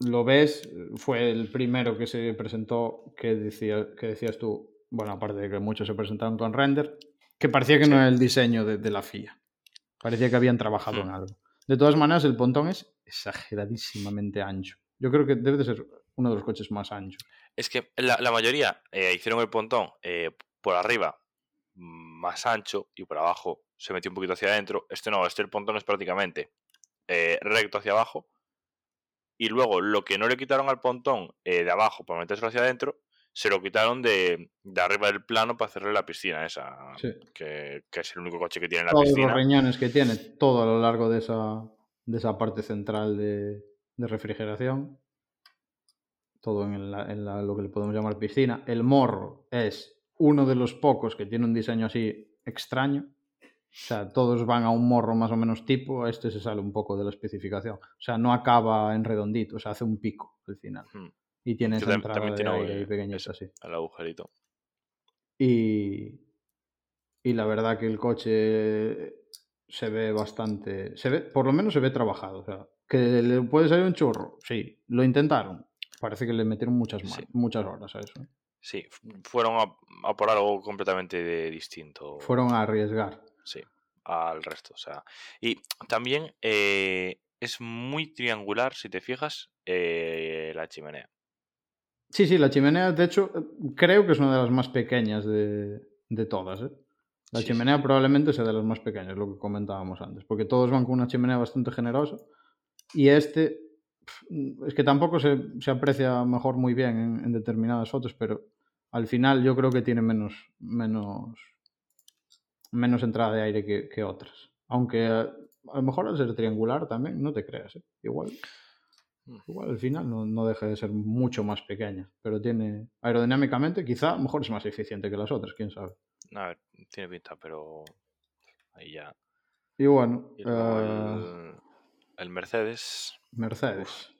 Lo ves, fue el primero que se presentó que, decía, que decías tú, bueno, aparte de que muchos se presentaron con render, que parecía que no era el diseño de, de la FIA. Parecía que habían trabajado en Hmm. algo. De todas maneras, el pontón es exageradísimamente ancho. Yo creo que debe de ser uno de los coches más anchos. Es que la, mayoría eh, hicieron el pontón eh, por arriba más ancho y por abajo se metió un poquito hacia adentro. Este no, este el pontón es prácticamente eh, recto hacia abajo. Y luego lo que no le quitaron al pontón de abajo para metérselo hacia adentro, se lo quitaron de, de arriba del plano para hacerle la piscina esa. Sí. Que, que es el único coche que tiene en la Todos piscina. los riñones que tiene, todo a lo largo de esa, de esa parte central de, de refrigeración. Todo en, la- en la- lo que le podemos llamar piscina. El morro es uno de los pocos que tiene un diseño así extraño. O sea, todos van a un morro más o menos tipo, este se sale un poco de la especificación. O sea, no acaba en redondito, o sea, hace un pico al final. Hmm, Y tiene esa entrada también de tiene, aire ahí pequeñita eso. así. el agujerito. Y, y la verdad que el coche se ve bastante, se ve, por lo menos se ve trabajado. O sea, que le puede salir un churro, sí, lo intentaron. Parece que le metieron muchas, Sí. muchas horas a eso. Sí, fu- fueron a, a por algo completamente de- distinto. Fueron a arriesgar. Sí, al resto. O sea. Y también eh, es muy triangular, si te fijas, eh, la chimenea. Sí, sí, la chimenea, de hecho, creo que es una de las más pequeñas de, de todas. ¿eh? La Sí, chimenea sí. probablemente sea de las más pequeñas, lo que comentábamos antes, porque todos van con una chimenea bastante generosa y este es que tampoco se, se aprecia mejor muy bien en, en determinadas fotos, pero al final yo creo que tiene menos, menos, menos entrada de aire que, que otras. Aunque eh, a lo mejor al ser triangular también, no te creas, ¿eh? igual. Igual al final no, no deja de ser mucho más pequeña, pero tiene aerodinámicamente quizá mejor es más eficiente que las otras, quién sabe. A ver, tiene pinta, pero ahí ya. Y bueno, Y eh, el, el Mercedes. Mercedes.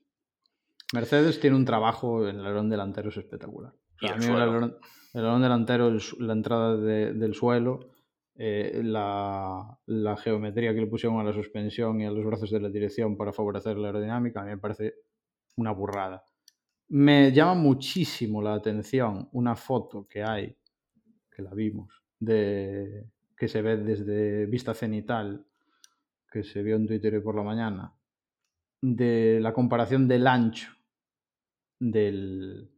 Mercedes tiene un trabajo en el alerón delantero es espectacular. O sea, Y a el mí el alerón, el alerón delantero, el la entrada de- del suelo, eh, la, la geometría que le pusieron a la suspensión y a los brazos de la dirección para favorecer la aerodinámica, a mí me parece una burrada. Me llama muchísimo la atención una foto que hay, que la vimos, de, que se ve desde vista cenital, que se vio en Twitter hoy por la mañana, de la comparación del ancho del,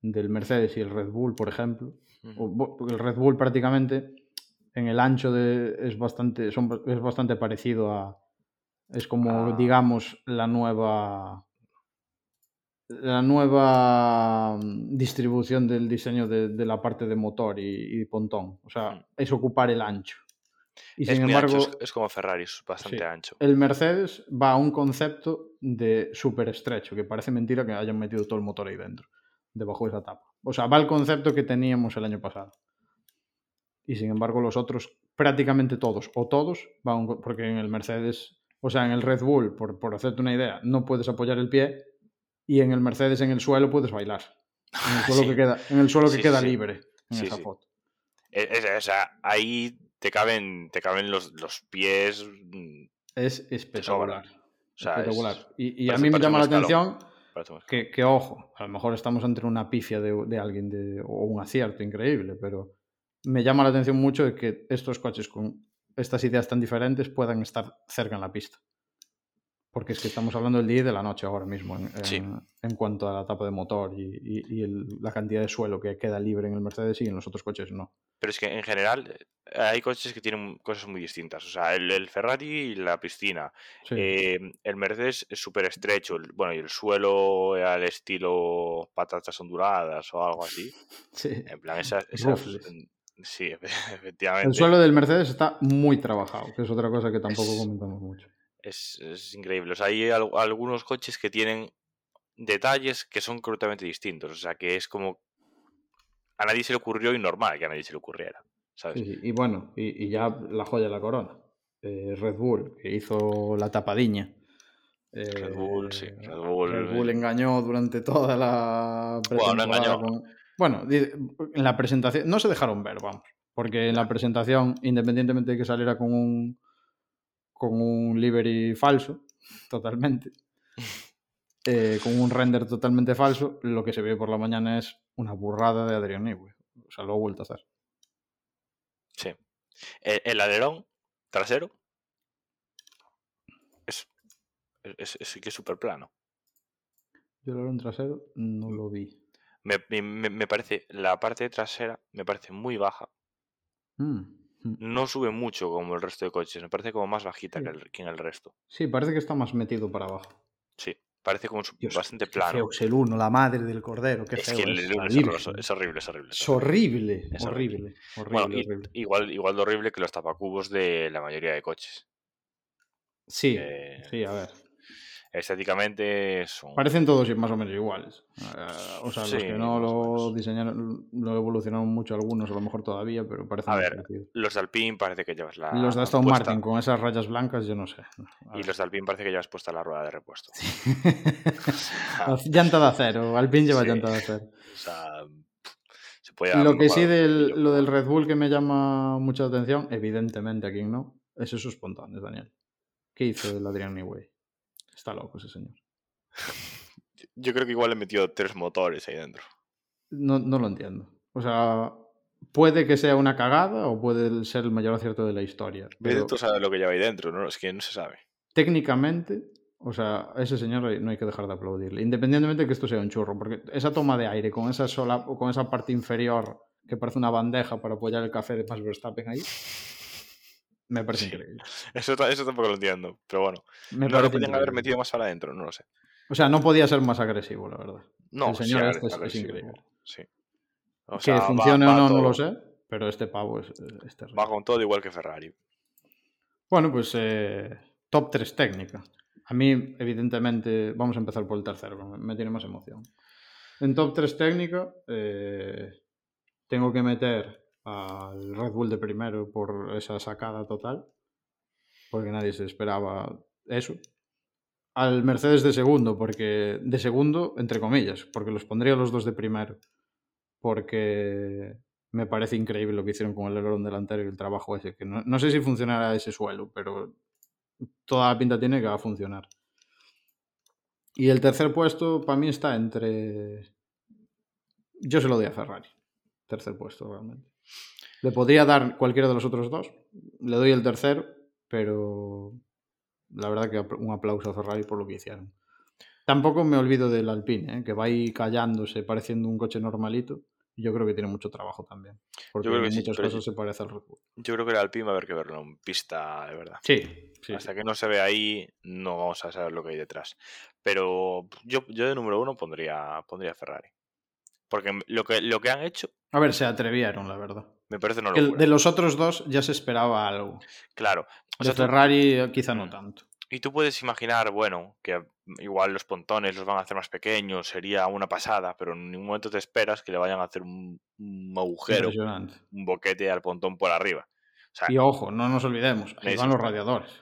del Mercedes y el Red Bull, por ejemplo. Porque el Red Bull prácticamente en el ancho de, es, bastante, son, es bastante parecido a... Es como, Ah. digamos, la nueva... la nueva mm, distribución del diseño de, de la parte de motor y, y pontón. O sea, Mm. es ocupar el ancho. Y es sin embargo, ancho, es, es como Ferrari, es bastante sí, ancho. el Mercedes va a un concepto de súper estrecho, que parece mentira que hayan metido todo el motor ahí dentro, debajo de esa tapa. O sea, va al concepto que teníamos el año pasado. Y sin embargo, los otros, prácticamente todos, o todos, van, a porque en el Mercedes, o sea, en el Red Bull, por, por hacerte una idea, no puedes apoyar el pie, y en el Mercedes, en el suelo, puedes bailar. En el suelo Sí. que queda, en el suelo que Sí, sí, queda sí. libre en esa foto. E- es- o sea, ahí te caben, te caben los, los pies. mm, Es espectacular. O sea, es- espectacular. y y a parece- mí me llama la atención que, que, ojo, a lo mejor estamos ante una pifia de, de alguien de, o un acierto increíble, pero me llama la atención mucho de que estos coches con estas ideas tan diferentes puedan estar cerca en la pista. Porque es que estamos hablando del día y de la noche ahora mismo en, en- Sí. en cuanto a la tapa de motor y, y- y el- la cantidad de suelo que queda libre en el Mercedes y en los otros coches no. Pero es que en general eh, hay coches que tienen cosas muy distintas. O sea, el, el Ferrari y la piscina. Sí, Eh, el Mercedes es súper estrecho. el- Bueno, y el suelo al estilo patatas onduladas o algo así. sí. En plan, esas. Sí, efectivamente. El suelo del Mercedes está muy trabajado, que es otra cosa que tampoco Es- comentamos mucho. Es, es increíble. O sea, hay al- algunos coches que tienen detalles que son completamente distintos. O sea, que es como. A nadie se le ocurrió y normal que a nadie se le ocurriera. ¿Sabes? Sí, sí. Y bueno, y, y ya la joya de la corona. eh, Red Bull, que hizo la tapadiña. Red Bull, sí, Eh, Red Bull, Red Bull engañó durante toda la Bueno, no engañó. con- Bueno, en la presentación no se dejaron ver, vamos. Porque en la presentación, independientemente de que saliera con un con un livery falso, totalmente, eh, con un render totalmente falso, lo que se ve por la mañana es una burrada de Adrian Newey. O sea, lo ha vuelto a hacer. Sí. El, el alerón trasero es, es, es- sí que es súper plano. Yo el alerón trasero no lo vi. Me, me- me parece, la parte trasera me parece muy baja. Mm, mm. No sube mucho como el resto de coches. Me parece como más bajita Sí. que, el- que en el resto. Sí, parece que está más metido para abajo. Sí. Parece como Dios, bastante plano. es el uno, la madre del cordero, qué Es feo que el, es, el horrible, es horrible. Es horrible, Es horrible, horrible, Bueno, horrible. igual, igual de horrible que los tapacubos de la mayoría de coches. Sí, eh, sí, a ver. Estéticamente son... Parecen todos más o menos iguales. Eh, o sea, los Sí, que no lo diseñaron, lo evolucionaron mucho algunos, a lo mejor todavía, pero parecen A ver, parecidos. Los de Alpine parece que llevas la... Los de Aston puesta- Martin con esas rayas blancas, yo no sé. A Y ver. los de Alpine parece que llevas puesta la rueda de repuesto. La llanta de acero, Alpine lleva Sí. llanta de acero. O sea, se puede haber Lo que sí del, lo del Red Bull que me llama mucha atención, evidentemente a quien no, es esos espontáneos, Daniel. ¿Qué hizo el Adrian Newey? Está loco ese señor. Yo creo que igual le metió tres motores ahí dentro. No, no lo entiendo. O sea, puede que sea una cagada o puede ser el mayor acierto de la historia. Pero tú a saber lo que lleva ahí dentro, ¿no? Es que no se sabe. técnicamente, o sea, a ese señor no hay que dejar de aplaudirle. Independientemente de que esto sea un churro, porque esa toma de aire con esa, sola, con esa parte inferior que parece una bandeja para apoyar el café de Max Verstappen ahí, me parece Sí. increíble. Eso, ta- eso tampoco lo entiendo, pero bueno. Me no lo podían haber metido más para adentro, no lo sé. O sea, no podía ser más agresivo, la verdad. No, El señor este es- es increíble. Sí. O que sea, funcione va o no, no lo sé, pero este pavo es, es terrible. Va con todo igual que Ferrari. Bueno, pues eh, top 3 técnica. A mí, evidentemente, vamos a empezar por el tercero, me tiene más emoción. En top 3 técnica, eh, tengo que meter al Red Bull de primero por esa sacada total, porque nadie se esperaba eso. Al Mercedes de segundo, porque de segundo, entre comillas, porque los pondría los dos de primero, porque me parece increíble lo que hicieron con el alerón delantero y el trabajo ese, que no, no sé si funcionará ese suelo, pero toda la pinta tiene que va a funcionar. Y el tercer puesto para mí está entre... Yo se lo doy a Ferrari. Tercer puesto, realmente. Le podría dar cualquiera de los otros dos. Le doy el tercero, pero la verdad que un aplauso a Ferrari por lo que hicieron. Tampoco me olvido del Alpine, ¿eh? que va ahí callándose, pareciendo un coche normalito. Yo creo que tiene mucho trabajo también. Porque creo que en sí, muchas pero cosas se parece al Red Bull. Yo creo que el Alpine va a haber que verlo en pista, de verdad. Sí, sí. Hasta que no se ve ahí, no vamos a saber lo que hay detrás. Pero yo, yo de número uno pondría, pondría Ferrari. Porque lo que, lo que han hecho A ver, se atrevieron, la verdad. Me parece una El- locura. de los otros dos ya se esperaba algo. Claro. O De sea, Ferrari eh, quizá no Mm. tanto. y tú puedes imaginar, bueno, que igual los pontones los van a hacer más pequeños, sería una pasada, pero en ningún momento te esperas que le vayan a hacer un, un agujero, un boquete al pontón por arriba. O sea, Y ojo, no nos olvidemos, ahí van los radiadores.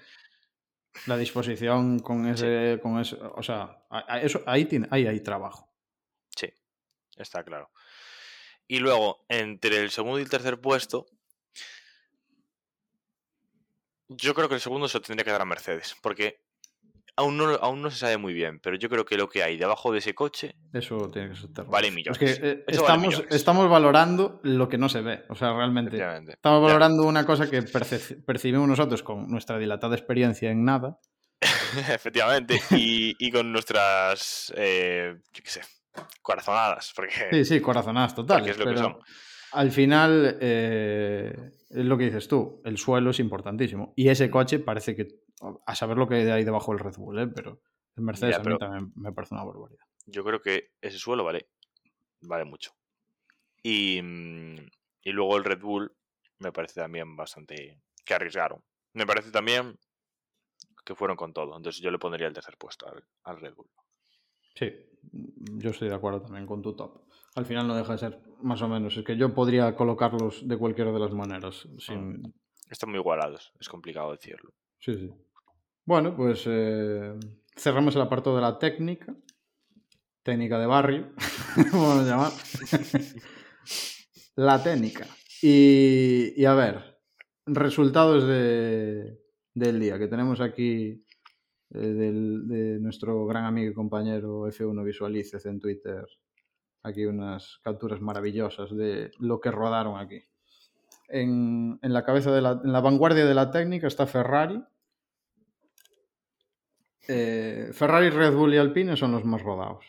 La disposición con ese, con ese, o sea, eso, ahí, tiene, ahí hay trabajo. Sí, está claro. Y luego, entre el segundo y el tercer puesto, yo creo que el segundo se lo tendría que dar a Mercedes, porque aún no, aún no se sabe muy bien, pero yo creo que lo que hay debajo de ese coche, Eso tiene que ser. Vale Es millones. que eh, vale estamos, millones. estamos valorando lo que no se ve. O sea, realmente estamos Ya. valorando una cosa que percibimos nosotros con nuestra dilatada experiencia en nada. efectivamente, y, y con nuestras, eh, yo qué sé, corazonadas, porque Sí, sí, corazonadas. Porque es lo que pero son. Al final, eh, es lo que dices tú, el suelo es importantísimo. Y ese coche parece que, a saber lo que hay ahí debajo del Red Bull, ¿eh? pero el Mercedes Ya, a mí también me parece una barbaridad. yo creo que ese suelo vale, vale mucho. Y, y luego el Red Bull me parece también bastante que arriesgaron. Me parece también que fueron con todo. Entonces yo le pondría el tercer puesto al, al Red Bull. Sí, yo estoy de acuerdo también con tu top. Al final no deja de ser más o menos. Es que yo podría colocarlos de cualquiera de las maneras. Sin... Están muy igualados, es complicado decirlo. Sí, sí. Bueno, pues eh, cerramos el apartado de la técnica. Técnica de barrio, vamos a llamar. la técnica. Y, y a ver, resultados de, del día que tenemos aquí eh, del- de nuestro gran amigo y compañero F1 Visualices en Twitter. Aquí unas capturas maravillosas de lo que rodaron aquí. En, en la cabeza de la, en la vanguardia de la técnica está Ferrari. Eh, Ferrari, Red Bull y Alpine son los más rodados.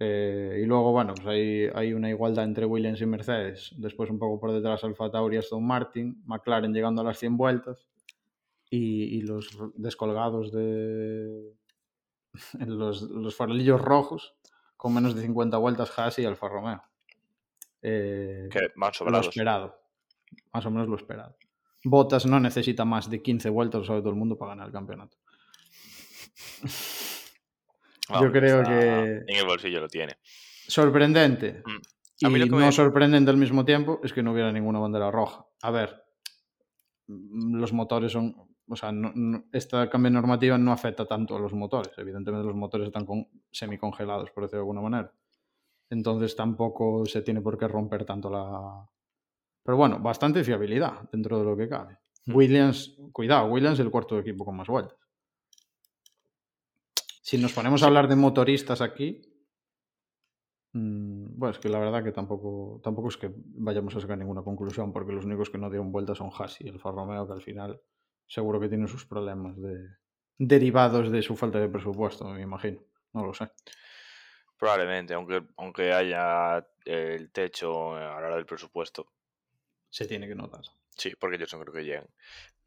Eh, y luego, bueno, pues hay, hay una igualdad entre Williams y Mercedes. Después, un poco por detrás, Alfa Tauri y Aston Martin. McLaren llegando a las 100 vueltas. Y, y los descolgados de. Los, los farolillos rojos con menos de 50 vueltas Haas y Alfa Romeo. Eh, Que van lo sobrados. esperado. Más o menos lo esperado. Bottas no necesita más de 15 vueltas, lo sabe todo el mundo, para ganar el campeonato. Vamos, creo que- En el bolsillo lo tiene. Sorprendente. Mm. A mí y lo que no me- sorprendente al mismo tiempo es que no hubiera ninguna bandera roja. A ver, mm, los motores son. O sea, no- no- esta cambio de normativa no afecta tanto a los motores. Evidentemente, los motores están con, semicongelados, por decirlo de alguna manera. Entonces, tampoco se tiene por qué romper tanto la. Pero bueno, bastante fiabilidad dentro de lo que cabe. Mm. Williams, cuidado, Williams es el cuarto equipo con más vueltas. Si nos ponemos a hablar de motoristas aquí, mm, bueno, es que la verdad que tampoco, tampoco es que vayamos a sacar ninguna conclusión, porque los únicos que no dieron vueltas son Haas y el Alfa Romeo, que al final seguro que tienen sus problemas de, derivados de su falta de presupuesto, me imagino. No lo sé. Probablemente, aunque, aunque haya el techo a la hora del presupuesto. Se tiene que notar. Sí, porque ellos no creo que lleguen.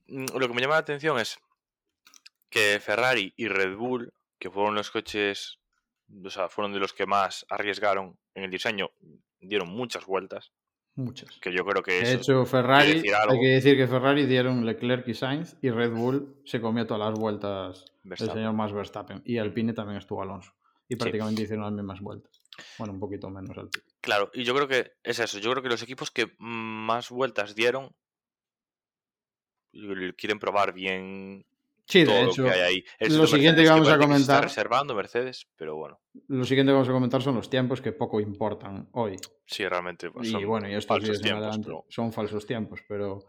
Mm, Lo que me llama la atención es que Ferrari y Red Bull, que fueron los coches, o sea, fueron de los que más arriesgaron en el diseño, dieron muchas vueltas, Muchas. que yo creo que De hecho, Ferrari, decir hay que decir que Ferrari dieron Leclerc y Sainz y Red Bull se comió todas las vueltas del Verstappen. señor más Verstappen. Y Alpine también estuvo Alonso. Y Sí. prácticamente hicieron las mismas vueltas. Bueno, un poquito menos Alpine. Claro, y yo creo que es eso. Yo creo que los equipos que más vueltas dieron quieren probar bien Sí, todo de lo hecho, que hay ahí. lo siguiente Mercedes, que vamos a parece se comentar- está reservando Mercedes, pero bueno, lo siguiente que vamos a comentar son los tiempos que poco importan hoy. sí, realmente pues, y son bueno, y estos días en tiempos, adelante pero- son falsos tiempos, pero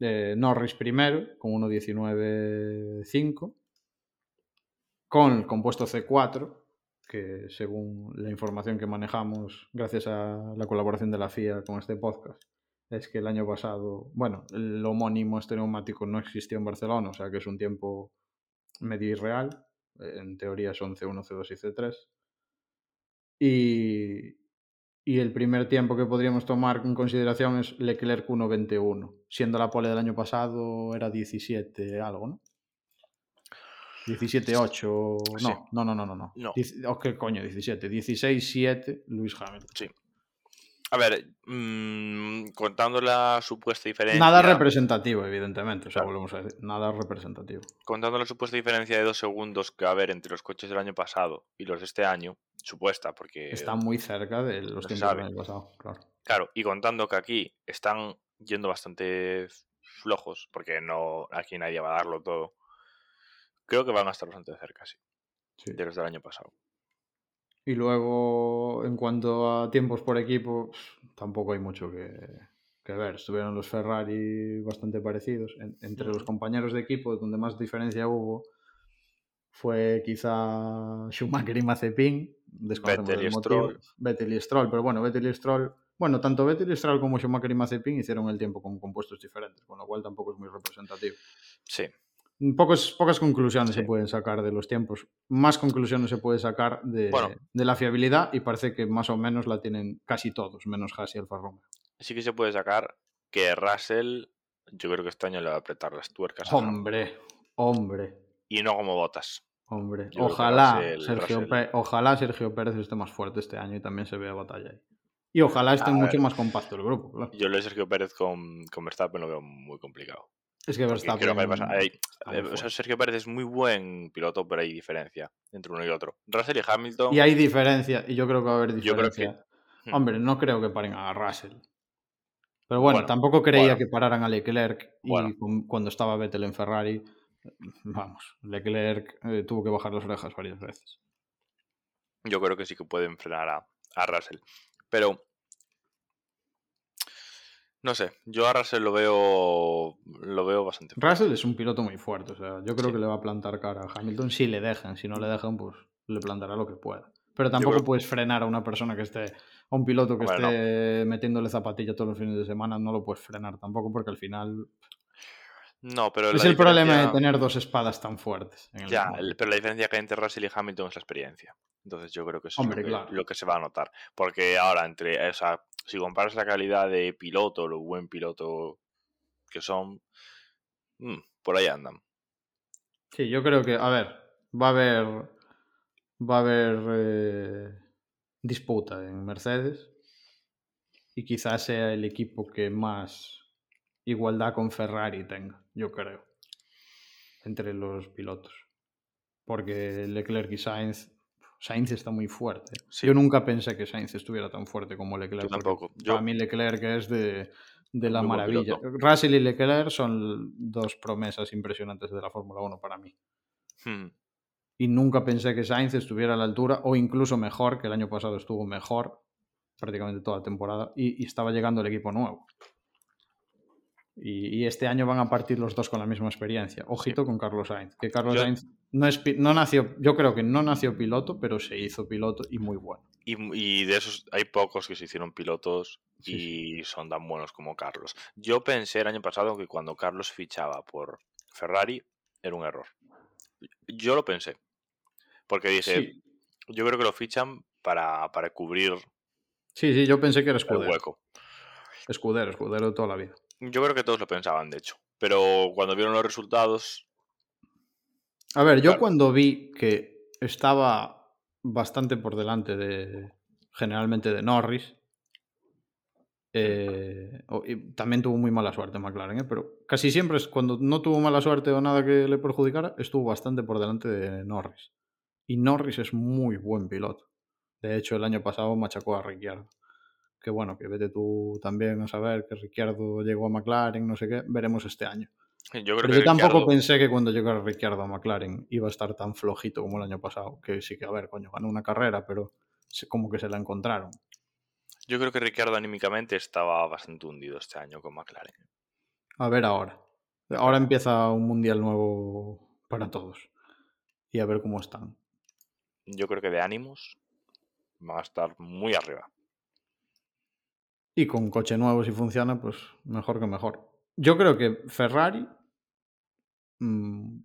eh, Norris primero con 1.19.5 con el compuesto C4 que según la información que manejamos gracias a la colaboración de la FIA con este podcast es que el año pasado, bueno, el homónimo este neumático no existió en Barcelona, o sea que es un tiempo medio irreal, en teoría son C1, C2 y C3 y, Y el primer tiempo que podríamos tomar en consideración es Leclerc 1.21, siendo la pole del año pasado era 17 algo, ¿no? 17-8. Sí. No, no, no, no, no. no. No. Dieci- oh, ¿Qué coño? 17. 16-7, Luis Hamilton. Sí. A ver, mm, contando la supuesta diferencia. Nada representativo, evidentemente. O sea, volvemos a decir, nada representativo. Contando la supuesta diferencia de dos segundos que va a haber entre los coches del año pasado y los de este año, supuesta, porque. Está muy cerca de los no tiempos del año pasado, claro. Claro, y contando que aquí están yendo bastante flojos, porque no aquí nadie va a darlo todo, creo que van a estar bastante cerca, sí, Sí. de los del año pasado. Y luego, en cuanto a tiempos por equipo, tampoco hay mucho que, que ver. Estuvieron los Ferrari bastante parecidos. En- entre los compañeros de equipo, donde más diferencia hubo, fue quizá Schumacher y Mazepin. Vettel y el motivo. Stroll. Vettel y Stroll, pero bueno, Vettel y Stroll. Bueno, tanto Vettel y Stroll como Schumacher y Mazepin hicieron el tiempo con compuestos diferentes, con lo cual tampoco es muy representativo. Sí, Pocos, pocas conclusiones se pueden sacar de los tiempos. Más conclusiones se puede sacar de, Bueno. de la fiabilidad y parece que más o menos la tienen casi todos, menos Haas y Alfa Romeo. sí que se puede sacar que Russell, yo creo que este año le va a apretar las tuercas. Hombre, hombre, Y no como botas. hombre. Yo Ojalá Russell- Sergio, Russell- Pé- ojalá Sergio Pérez esté más fuerte este año y también se vea batalla ahí. Y ojalá esté A mucho ver. más compacto el grupo. claro. Yo lo de Sergio Pérez con, con Verstappen lo veo muy complicado. Es que Verstappen. creo que eh, o sea, fuerte. Sergio Pérez es muy buen piloto, pero hay diferencia entre uno y otro. Russell y Hamilton. Y hay diferencia, y yo creo que va a haber Yo creo que- diferencia. Hmm. Hombre, no creo que paren a Russell. Pero bueno, Bueno, tampoco creía bueno. que pararan a Leclerc y Bueno. con- cuando estaba Vettel en Ferrari, vamos, Leclerc eh, tuvo que bajar las orejas varias veces. Yo creo que sí que pueden frenar a, a Russell. Pero. No sé, yo a Russell lo veo. Lo veo bastante fuerte. Russell es un piloto muy fuerte, o sea, yo creo Sí. que le va a plantar cara a Hamilton si le dejan, si no le dejan, pues le plantará lo que pueda. Pero tampoco creo- puedes frenar a una persona que esté, a un piloto que no. esté metiéndole zapatilla todos los fines de semana, no lo puedes frenar tampoco porque al final No, pero. es el problema de tener dos espadas tan fuertes. en el Ya, el- pero la diferencia que hay entre Russell y Hamilton es la experiencia. Entonces yo creo que eso Hombre, es lo que, claro. lo que se va a notar. Porque ahora, entre, o sea, si comparas la calidad de piloto, lo buen piloto que son, mm, por ahí andan. Sí, yo creo que, a ver, va a haber, va a haber eh, disputa en Mercedes y quizás sea el equipo que más igualdad con Ferrari tenga, yo creo, entre los pilotos. Porque Leclerc y Sainz, Sainz está muy fuerte. Sí. Yo nunca pensé que Sainz estuviera tan fuerte como Leclerc. Yo tampoco. Yo- Para mí Leclerc es de, de la Muy maravilla. Russell y Leclerc son dos promesas impresionantes de la Fórmula 1 para mí Hmm, y nunca pensé que Sainz estuviera a la altura o incluso mejor, que el año pasado estuvo mejor prácticamente toda la temporada y, y estaba llegando el equipo nuevo. Y, y este año van a partir los dos con la misma experiencia. Ojito con Carlos Sainz, que Carlos Yo- Sainz no, es, no nació, yo creo que no nació piloto, pero se hizo piloto y muy bueno. Y, y de esos hay pocos que se hicieron pilotos Sí, y son tan buenos como Carlos. Yo pensé el año pasado que cuando Carlos fichaba por Ferrari era un error. Yo lo pensé. Porque dije, Sí, yo creo que lo fichan para, para cubrir sí, sí, yo pensé que era el escudero. hueco. Escudero, escudero de toda la vida. Yo creo que todos lo pensaban, de hecho. Pero cuando vieron los resultados, A ver, yo cuando vi que estaba bastante por delante de generalmente de Norris, eh, también tuvo muy mala suerte McLaren, ¿eh? pero casi siempre es cuando no tuvo mala suerte o nada que le perjudicara, estuvo bastante por delante de Norris. Y Norris es muy buen piloto. De hecho, el año pasado machacó a Ricciardo. Que bueno, que vete tú también a saber que Ricciardo llegó a McLaren, no sé qué, veremos este año. yo creo Pero que yo tampoco Ricciardo- pensé que cuando llegara Ricciardo a McLaren iba a estar tan flojito como el año pasado. Que sí que, a ver, coño, ganó una carrera, pero como que se la encontraron. yo creo que Ricciardo anímicamente estaba bastante hundido este año con McLaren. A ver ahora. Ahora empieza un mundial nuevo para todos. Y a ver cómo están. Yo creo que de ánimos va a estar muy arriba. Y con coche nuevo, si funciona, pues mejor que mejor. Yo creo que Ferrari, mm,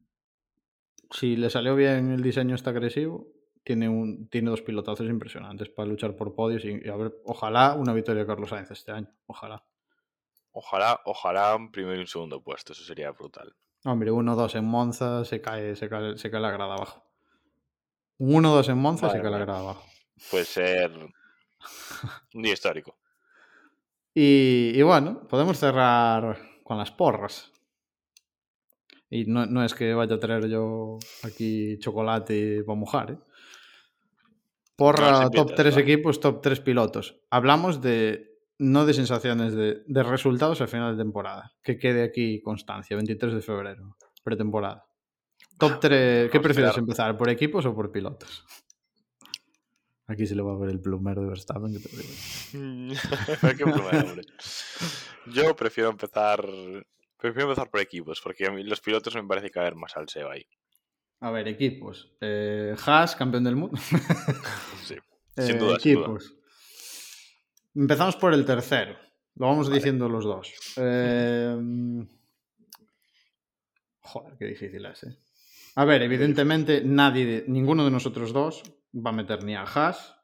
si le salió bien el diseño este agresivo, tiene, un, tiene dos pilotazos impresionantes para luchar por podios y, y a ver, ojalá una victoria de Carlos Sainz este año. Ojalá. Ojalá, ojalá un primero y un segundo puesto, eso sería brutal. Hombre, 1-2 en Monza, se cae, se cae, se cae la grada abajo. Un 1-2 en Monza, se cae la grada abajo. Puede ser un día histórico. Y, y bueno, podemos cerrar con las porras. Y no, no es que vaya a traer yo aquí chocolate para mojar, ¿eh? Porra, No, top empiezas, 3 va. equipos, top 3 pilotos. Hablamos de, no de sensaciones, de, de resultados al final de temporada. Que quede aquí constancia, 23 de febrero, pretemporada. Top 3, ¿qué prefieres empezar? ¿Por equipos o por pilotos? Aquí se le va a ver el plumero de Verstappen. Que te digo. Qué problema, hombre. Yo prefiero empezar. Prefiero empezar por equipos, porque a mí los pilotos me parece caer más al SEO ahí. A ver, equipos. Eh, Haas, campeón del mundo. Sí. Eh, Sin duda, sin duda. equipos. Empezamos por el tercero. Lo vamos diciendo los dos. Eh, Joder, qué difícil es, ¿eh? A ver, evidentemente nadie, de- ninguno de nosotros dos va a meter ni a Haas,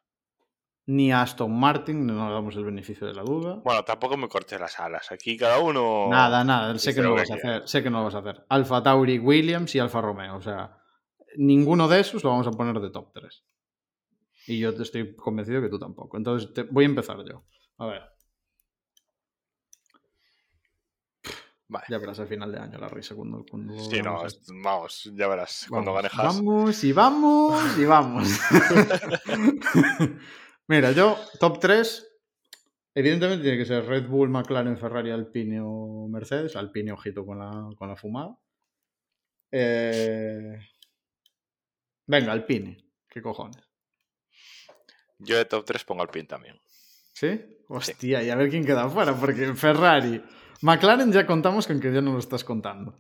ni a Aston Martin, no nos damos el beneficio de la duda. Bueno, tampoco me cortes las alas. Aquí cada uno. Nada, nada, sé que no lo vas a hacer, sé que no lo vas a hacer. Alfa Tauri, Williams y Alfa Romeo, o sea, ninguno de esos lo vamos a poner de top 3. Y yo te estoy convencido que tú tampoco. Entonces te- voy a empezar yo. A ver, Vale. ya verás al final de año la risa cuando... cuando Sí, no, vamos, ya verás. Cuando Vamos, Haas. Vamos y vamos y vamos. Mira, yo, top 3, evidentemente tiene que ser Red Bull, McLaren, Ferrari, Alpine o Mercedes. Alpine, ojito con la, con la fumada. Eh, Venga, Alpine. ¿Qué cojones? Yo de top 3 pongo al pin también. ¿Sí? Hostia, y a ver quién queda fuera, porque Ferrari. McLaren ya contamos con que ya no lo estás contando.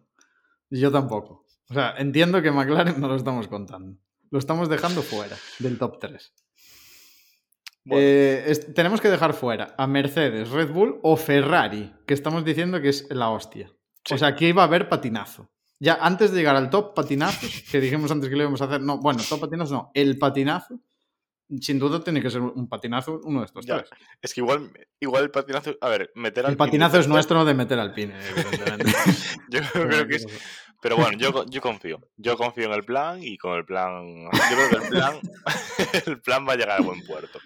Y yo tampoco. O sea, entiendo que McLaren no lo estamos contando. Lo estamos dejando fuera del top 3. Bueno, Eh, es- tenemos que dejar fuera a Mercedes, Red Bull o Ferrari, que estamos diciendo que es la hostia. Sí. O sea, aquí iba a haber patinazo. Ya antes de llegar al top patinazos, que dijimos antes que lo íbamos a hacer, no, bueno, top patinazos no, el patinazo, sin duda tiene que ser un patinazo uno de estos Ya, tres. es que igual, igual el patinazo. A ver, meter al El patinazo es nuestro de meter al pin, evidentemente. Yo creo que es. Pero bueno, yo, yo confío. Yo confío en el plan y con el plan. Yo creo que el plan. el plan va a llegar a buen puerto.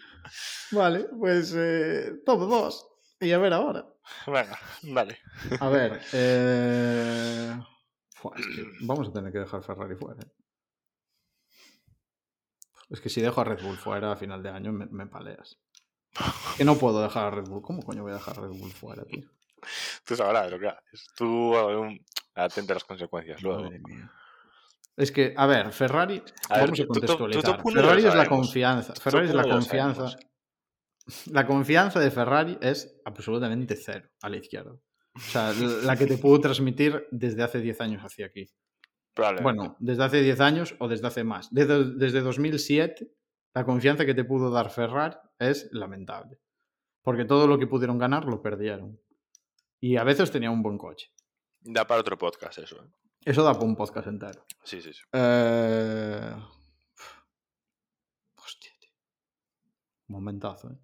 Vale, pues eh, top 2. Y a ver ahora. Venga, dale. A ver, eh... Fua, es que vamos a tener que dejar Ferrari fuera. ¿eh? Es que si dejo a Red Bull fuera a final de año me, me paleas. Que no puedo dejar a Red Bull. ¿Cómo coño voy a dejar a Red Bull fuera, tío? Tú sabrás lo que haces. Tú atente a las consecuencias luego. Madre mía. Es que, a ver, Ferrari, A ver, vamos a tú- tú- tú contextualizar. Ferrari es la confianza. Ferrari es la confianza. La confianza de Ferrari es absolutamente cero a la izquierda. O sea, la que te puedo transmitir desde hace 10 años hacia aquí. Bueno, desde hace 10 años o desde hace más. Desde, desde 2007, la confianza que te pudo dar Ferrari es lamentable. Porque todo lo que pudieron ganar lo perdieron. Y a veces tenía un buen coche. Da para otro podcast eso. ¿eh? Eso da para un podcast entero. Sí, sí, sí. Eh... Hostia, tío. Momentazo, ¿eh?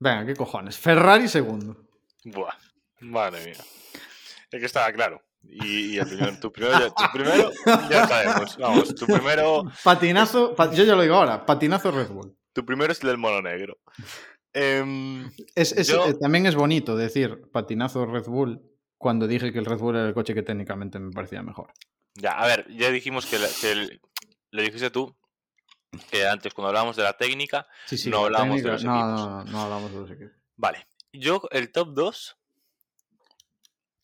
Venga, ¿qué cojones? Ferrari segundo. Buah. Madre mía. Es que estaba claro. Y, y el primero, tu primero, ya, tu primero ya sabemos. Vamos, tu primero, Patinazo, pa- yo ya lo digo ahora, patinazo Red Bull. tu primero es el del mono negro. Em, Es, es- Yo- eh, también es bonito decir patinazo Red Bull cuando dije que el Red Bull era el coche que técnicamente me parecía mejor. ya, a ver, ya dijimos que, la- que el- lo dijiste tú, que antes cuando hablábamos de la técnica, Sí, sí, No la hablamos de los no, equipos. no, no, no hablamos de los equipos. vale. Yo, el top 2,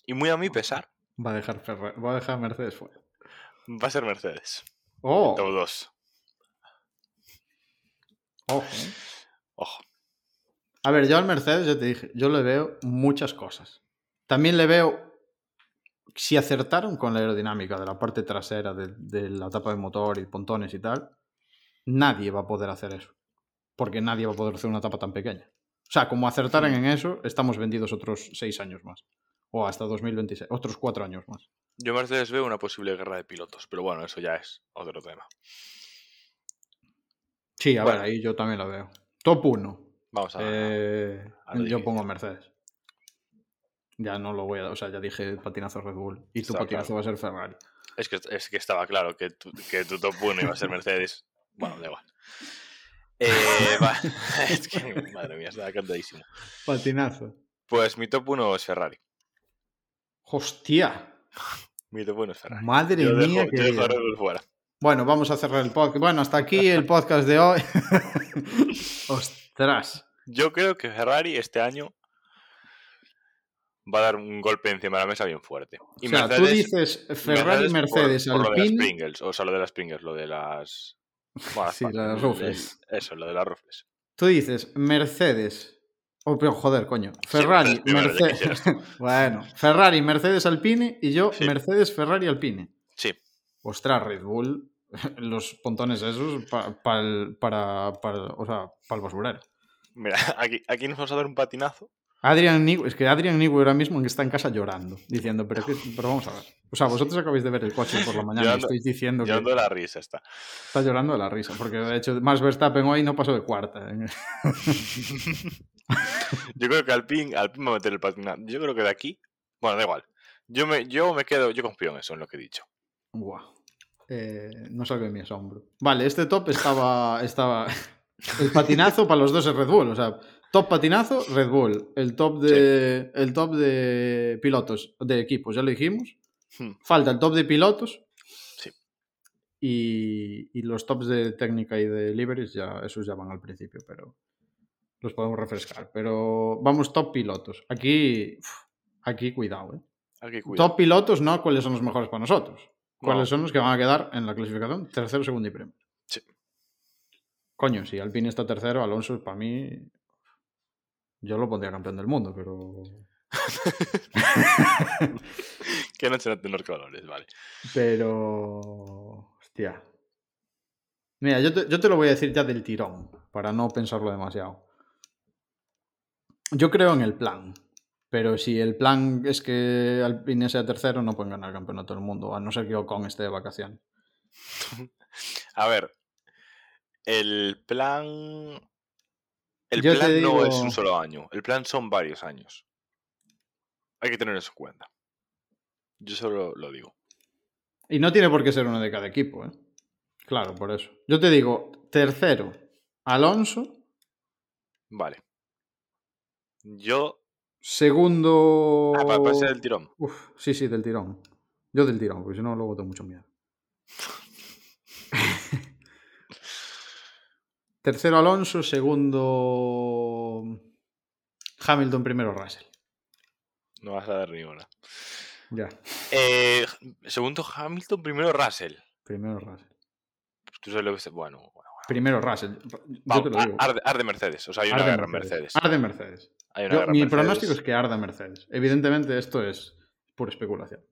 y muy a mi pesar, Va a dejar va a dejar Mercedes fuera. va a ser Mercedes. Oh, Top 2. ojo, ¿eh? Ojo. A ver, yo al Mercedes, ya te dije, yo le veo muchas cosas. También le veo, si acertaron con la aerodinámica de la parte trasera de, de la tapa de motor y pontones y tal, nadie va a poder hacer eso. Porque nadie va a poder hacer una tapa tan pequeña. O sea, como acertaran en eso, estamos vendidos otros seis años más. O hasta 2026, otros cuatro años más. Yo Mercedes veo una posible guerra de pilotos, pero bueno, eso ya es otro tema. Sí, a Bueno. ver, ahí yo también lo veo. Top 1. Vamos a Eh, a lo yo pongo Mercedes. Ya no lo voy a dar. O sea, ya dije patinazo Red Bull. Y tu Está patinazo claro. va a ser Ferrari. Es que, es que estaba claro que tu, que tu top 1 iba a ser Mercedes. Bueno, da igual. Eh, va. Es que, madre mía, estaba cantadísimo. Patinazo. Pues mi top 1 es Ferrari. Hostia. Mi top 1 es Ferrari. Madre Yo mía, dejo, yo dejo fuera. Bueno, vamos a cerrar el podcast. Bueno, hasta aquí el podcast de hoy. Ostras. Yo creo que Ferrari este año va a dar un golpe encima de la mesa bien fuerte. o sea, tú dices Ferrari, Mercedes, por, por lo de las. Pringles, o sea, lo de las Pringles, lo de las... bueno, las Sí, las Ruffles. el- Eso, lo de las Ruffles. Tú dices Mercedes. Oh, pero joder, coño. Ferrari, Mercedes bueno, Ferrari, Mercedes, Alpine y yo Sí. Mercedes, Ferrari, Alpine. Sí, Ostras, Red Bull, los pontones esos pa- pa'l- para, para, o sea, para el basurero. mira, aquí, aquí nos vamos a dar un patinazo. Adrian Newey, es que Adrian Newey ahora mismo está en casa llorando, diciendo, pero, vamos a ver. O sea, vosotros acabáis de ver el coche por la mañana y Llorando- estáis diciendo que Llorando de la risa está. está llorando de la risa, porque de hecho Max Verstappen hoy no pasó de cuarta. Yo creo que Alpine, Alpine va a meter el patinazo. Yo creo que de aquí... Bueno, da igual. Yo me, yo me quedo, yo confío en eso, en lo que he dicho. Buah. Eh, no salgo de mi asombro. Vale, este top estaba, estaba el patinazo para los dos es Red Bull, o sea, top patinazo Red Bull, el top de el top de pilotos de equipos, ya lo dijimos. Hmm. Falta el top de pilotos. Sí. Y, y los tops de técnica y de liveries ya esos ya van al principio, pero los podemos refrescar, pero vamos top pilotos. Aquí aquí cuidado, ¿eh? Aquí cuidado. Top pilotos, no cuáles son los mejores para nosotros. ¿Cuáles No. son los que van a quedar en la clasificación? Tercero, segundo y primero. Sí. Coño, si Alpine está tercero, Alonso para mí. Yo lo pondría campeón del mundo, pero. que no se noten los colores, vale. Pero. Hostia. Mira, yo te, yo te lo voy a decir ya del tirón, para no pensarlo demasiado. Yo creo en el plan. Pero si el plan es que Alpine sea tercero, no pueden ganar el campeonato del mundo, a no ser que Ocon esté de vacaciones. A ver, el plan. El Yo plan no es un solo año, el plan son varios años. Hay que tener eso en cuenta. Yo solo lo digo. Y no tiene por qué ser uno de cada equipo, ¿eh? Claro, por eso. Yo te digo, tercero, Alonso. Vale. Yo. Segundo. Ah, para, ser el tirón. Uf, sí, sí, del tirón. Yo del tirón, porque si no, luego tengo mucho miedo. Tercero Alonso, segundo Hamilton, primero Russell. No vas a dar ni una. Ya, Eh, segundo Hamilton, primero Russell. primero Russell. Tú sabes lo que se- Bueno, bueno. bueno. Primero Russell. Yo Va, te lo digo. arde, arde Mercedes. O sea, hay una Arde guerra en Mercedes. Arde Mercedes. Hay una Yo- guerra en mi Mercedes. pronóstico es que arda Mercedes. Evidentemente esto es pura especulación.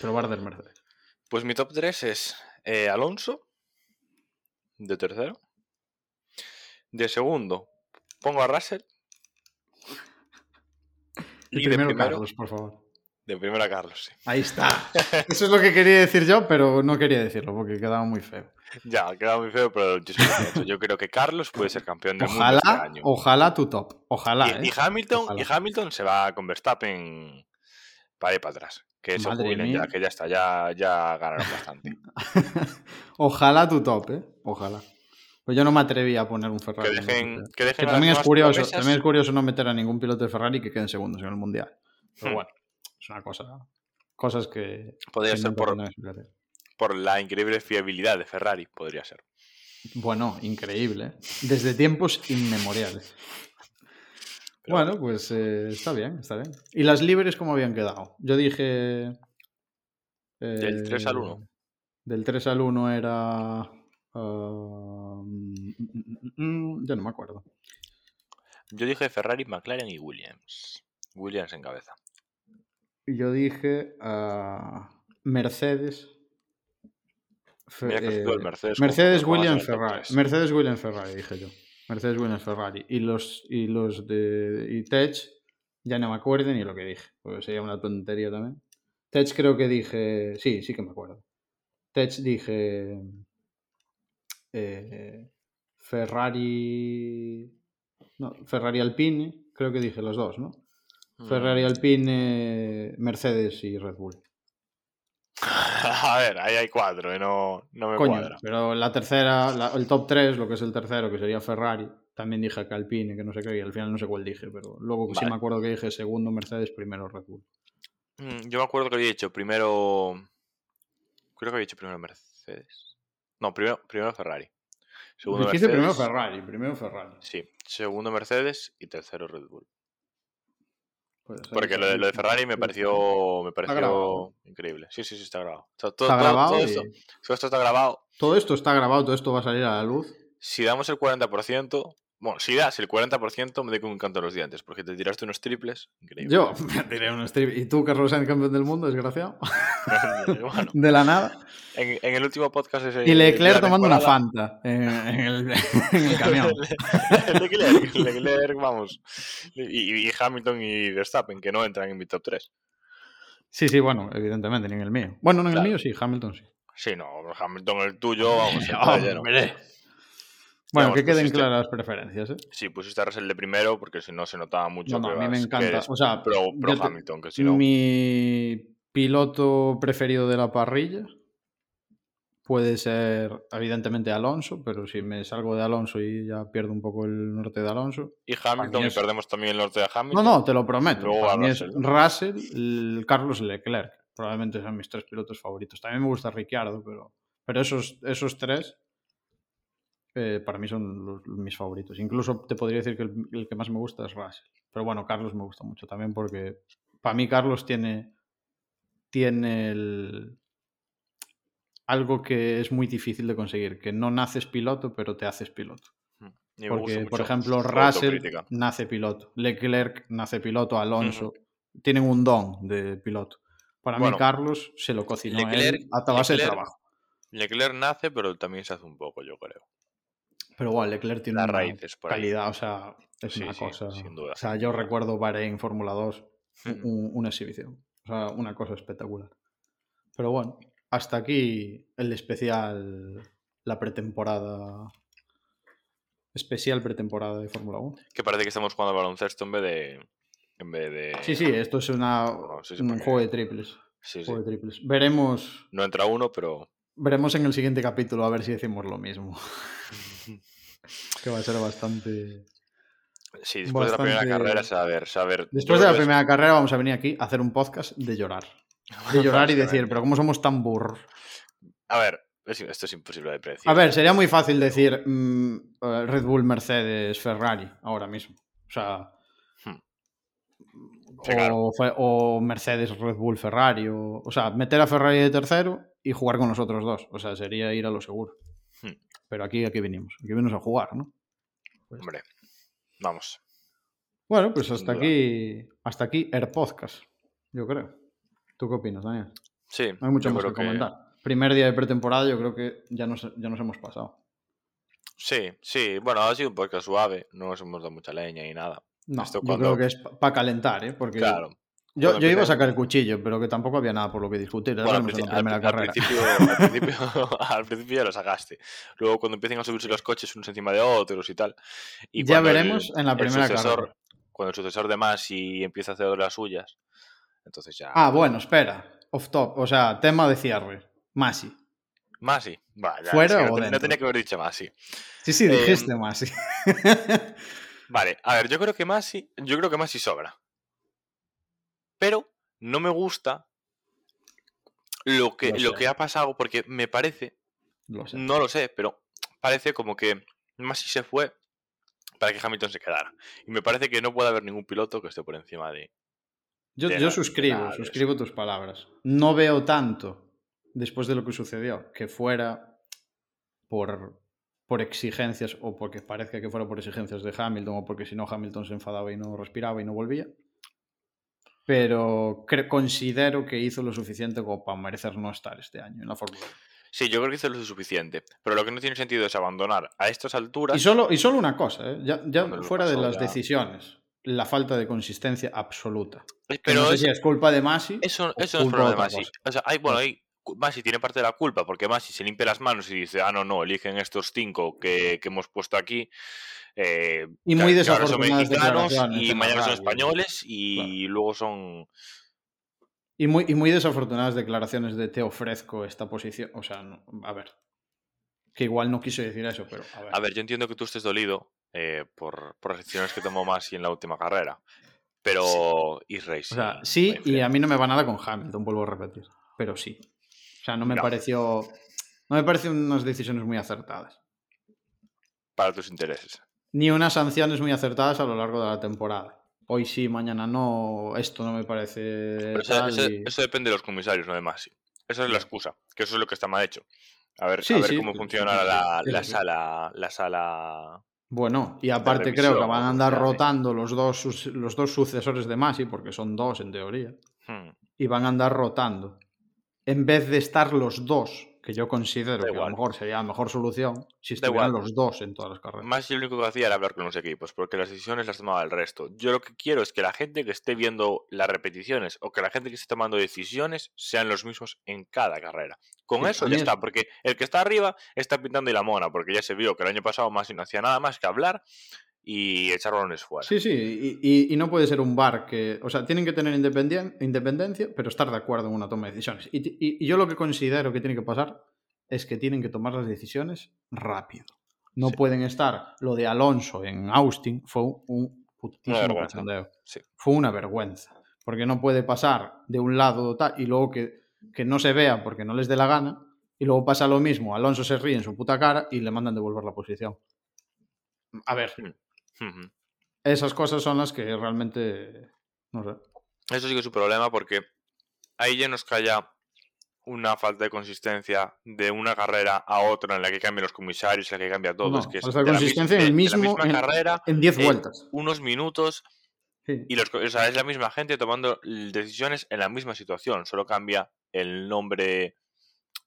Pero, va a arder Mercedes. Pues mi top 3 es eh, Alonso, de tercero. De segundo, pongo a Russell. Y Y de primero, primero, Carlos, por favor. de primero a Carlos, sí. Ahí está. Eso es lo que quería decir yo, pero no quería decirlo porque quedaba muy feo. Ya, ha quedado muy feo, pero yo, creo que Carlos puede ser campeón del mundo Ojalá, este año. ojalá tu top. Ojalá. y, y ¿eh? Hamilton, Ojalá. y Hamilton se va con Verstappen para ir para atrás. Que jubilen mía. ya, que ya está, ya, ya ganaron bastante. Ojalá tu top, ¿eh? Ojalá. Pues yo no me atreví a poner un Ferrari. que dejen, que dejen Que también es curioso, promesas. también es curioso no meter a ningún piloto de Ferrari que queden segundos en el mundial. Pero Hmm. bueno, es una cosa. Cosas que. Podría que ser por. Por la increíble fiabilidad de Ferrari, podría ser. Bueno, increíble. ¿eh? Desde tiempos inmemoriales. Pero Bueno, pues eh, está bien, está bien. ¿Y las libres cómo habían quedado? Yo dije. Del 3 al 1. eh, Del 3 al 1 era. mm, ya no me acuerdo. Yo dije Ferrari, McLaren y Williams. Williams en cabeza. Yo dije ah, Mercedes. Fe- Mira que eh, el Mercedes. top Ferrari. Mercedes Williams Ferrari, dije yo. Mercedes Williams Ferrari. Y los, y los de y Tech, ya no me acuerdo ni lo que dije. Porque sería una tontería también. Tech creo que dije. Sí, sí que me acuerdo. Tech dije. eh, Ferrari. No, Ferrari Alpine. Creo que dije los dos, ¿no? Ferrari Mm. Alpine, Mercedes y Red Bull. A ver, ahí hay cuatro, ¿eh? no, no me Coño, cuadra. pero la tercera, la- el top 3, lo que es el tercero, que sería Ferrari, también dije que Alpine, que no sé qué, y al final no sé cuál dije, pero luego sí me acuerdo que dije segundo Mercedes, primero Red Bull. Mm, Yo me acuerdo que había hecho primero. Creo que había hecho primero Mercedes. No, primero, primero Ferrari. Segundo Dijiste primero Mercedes. Ferrari, primero Ferrari. Sí, segundo Mercedes y tercero Red Bull. Porque lo de, lo de Ferrari me pareció, me pareció increíble. Sí, sí, sí, está grabado. Todo, Está grabado todo y- esto, todo esto está grabado. Todo esto está grabado, todo esto va a salir a la luz. Si damos el 40%, bueno, si das el 40%, me doy con un canto a los dientes, porque te tiraste unos triples. Increíble. Yo me tiré un strip. ¿Y tú, Carlos Sainz, campeón del mundo, desgraciado? Bueno, De la nada. en, en el último podcast ese Y Leclerc tomando una Fanta en, en el, en el camión. Leclerc, Leclerc, vamos. Y, y Hamilton y Verstappen, que no entran en mi top 3. Sí, sí, bueno, evidentemente, ni en el mío. Bueno, no en Claro. el mío sí, Hamilton sí. Sí, no, Hamilton el tuyo, vamos. Hombre. Bueno, que queden pusiste- claras las preferencias, ¿eh? Sí, pusiste a Russell de primero, porque si no se notaba mucho No, no, que, a mí me encanta. O sea, pro, pro yo te- Hamilton, que si no... Mi piloto preferido de la parrilla puede ser, evidentemente, Alonso, pero si me salgo de Alonso y ya pierdo un poco el norte de Alonso. Y Hamilton, y perdemos también el norte de No, Hamilton. no, te lo prometo. Luego va mí es Russell. Russell, el Carlos Leclerc. Probablemente sean mis tres pilotos favoritos. También me gusta Ricciardo, pero, pero esos, esos tres eh, para mí son los- mis favoritos. Incluso te podría decir que el, el que más me gusta es Russell. Pero bueno, Carlos me gusta mucho también porque para mí Carlos tiene, tiene el- algo que es muy difícil de conseguir, que no naces piloto, pero te haces piloto. Gusta Porque, por ejemplo, Russell nace piloto, Leclerc nace piloto, Alonso tienen un don de piloto. Para Bueno, mí, Carlos se lo cocinó Leclerc- él a base de trabajo. Leclerc nace, pero también se hace un poco, yo creo. Pero bueno, Leclerc tiene Las una raíces por ahí. calidad, o sea, es Sí, una sí, cosa. sin duda. O sea, yo recuerdo Bahrein Fórmula 2, Ujú. un- una exhibición. O sea, una cosa espectacular. Pero bueno, hasta aquí el especial, la pretemporada. Especial pretemporada de Fórmula 1. Que parece que estamos jugando al baloncesto en vez de... En vez de... Sí, sí, esto es una, No, sí, sí, un porque- juego de triples. Sí, sí. Juego de triples. Veremos, No entra uno, pero... veremos en el siguiente capítulo a ver si decimos lo mismo. que va a ser bastante. Sí, después de la primera carrera, saber, saber... Después de la es- primera carrera vamos a venir aquí a hacer un podcast de llorar. De llorar y decir, pero ¿cómo somos tan burros? A ver, es- esto es imposible de predecir. A ver, sería muy fácil decir mm, eh, Red Bull, Mercedes, Ferrari ahora mismo. O sea. Hmm. Sí, claro. O, fe- o Mercedes, Red Bull, Ferrari. O, o sea, meter a Ferrari de tercero y jugar con los otros dos. O sea, sería ir a lo seguro. Pero aquí, aquí venimos. Aquí venimos a jugar, ¿no? Hombre, vamos. Bueno, pues hasta aquí. Hasta aquí el podcast. Yo creo. ¿Tú qué opinas, Daniel? Sí, No hay mucho yo más que, comentar. Primer día de pretemporada, yo creo que ya nos, ya nos hemos pasado. Sí, sí. Bueno, ha sido un podcast suave. No nos hemos dado mucha leña ni nada. No, Esto yo cuando- creo que es para calentar, ¿eh? Porque Claro. Yo, yo iba a sacar el cuchillo, pero que tampoco había nada por lo que discutir. Bueno, al, principio, al, principio, al principio ya lo sacaste. Luego cuando empiecen a subirse los coches unos encima de otros y tal. Y Ya el- veremos en la primera sucesor- carrera. Cuando el sucesor de Masi empieza a hacer las suyas. Entonces ya. Ah, bueno, espera. Off top. O sea, tema de cierre. Masi. Masi. Vaya, ¿Fuera es que o no dentro? tenía que haber dicho Masi. Sí, sí, Em, dijiste Masi. Vale, a ver, yo creo que Masi. Yo creo que Masi sobra. Pero no me gusta lo que, Lo que ha pasado porque me parece Lo sé. No lo sé, pero parece como que Masi se fue para que Hamilton se quedara. Y me parece que no puede haber ningún piloto que esté por encima de. Yo, de yo suscribo, suscribo tus palabras. No veo tanto, después de lo que sucedió, que fuera por, por exigencias o porque parezca que fuera por exigencias de Hamilton o porque si no Hamilton se enfadaba y no respiraba y no volvía. Pero considero que hizo lo suficiente como para merecer no estar este año en la Fórmula 1. Sí, yo creo que hizo lo suficiente. Pero lo que no tiene sentido es abandonar a estas alturas. Y solo, y solo una cosa, ¿eh? ya, fuera de las ya- decisiones. la falta de consistencia absoluta. Eh, no Pero sé eso, si es culpa de Masi. eso, eso no es culpa problema de Masi. O sea, hay, bueno, hay, Masi tiene parte de la culpa, porque Masi se limpia las manos y dice, ah, no, no, eligen estos cinco que, que hemos puesto aquí. Eh, Y que- muy que ahora son desafortunadas mexicanos declaraciones y mañana son españoles y luego son... Y muy, y muy desafortunadas declaraciones de te ofrezco esta posición. O sea, no- a ver. Que igual no quiso decir eso, pero a ver. A ver, yo entiendo que tú estés dolido eh, por, por las decisiones que tomó Masi en la última carrera. Pero O sea, sí, y a mí no me va nada con Hamilton, vuelvo a repetir. Pero sí. O sea, no me No. pareció. No me parecen unas decisiones muy acertadas. para tus intereses. Ni unas sanciones muy acertadas a lo largo de la temporada. Hoy sí, mañana no. Esto no me parece. Pero eso, tal eso- y- eso depende de los comisarios, no de Masi. Esa es la excusa, que eso es lo que está mal hecho. A ver, Sí, a ver sí, cómo sí, funciona la, la sala. La sala. Bueno, y aparte creo que van a andar llame. rotando los dos, los dos sucesores de Masi, porque son dos en teoría. Hmm, y van a andar rotando. En vez de estar los dos, que yo considero Da que a lo mejor sería la mejor solución, si estuvieran los dos en todas las carreras. Masi lo único que hacía era hablar con los equipos, porque las decisiones las tomaba el resto. Yo lo que quiero es que la gente que esté viendo las repeticiones o que la gente que esté tomando decisiones sean los mismos en cada carrera. Con Sí, eso ya está, es- porque el que está arriba está pintando y la mona, porque ya se vio que el año pasado Masi no hacía nada más que hablar y echar balones fuera. Sí, sí, y, y- y no puede ser un bar que. O sea, tienen que tener independencia, pero estar de acuerdo en una toma de decisiones. Y, y- yo lo que considero que tiene que pasar es que tienen que tomar las decisiones rápido. No Sí. pueden estar. Lo de Alonso en Austin fue un, putísimo cachondeo. Sí. Fue una vergüenza. Porque no puede pasar de un lado tal y luego que, que no se vea porque no les dé la gana. Y luego pasa lo mismo. Alonso se ríe en su puta cara y le mandan devolver la posición. A ver, Esas cosas son las que realmente. No sé. Eso sí que es un problema porque ahí ya nos calla una falta de consistencia de una carrera a otra en la que cambian los comisarios, en la que cambia todo. No, es que es falta de de la consistencia en el de mismo- la misma en- carrera, En 10 Eh, vueltas. unos minutos Sí. y los, co- o sea, es la misma gente tomando decisiones en la misma situación, solo cambia el nombre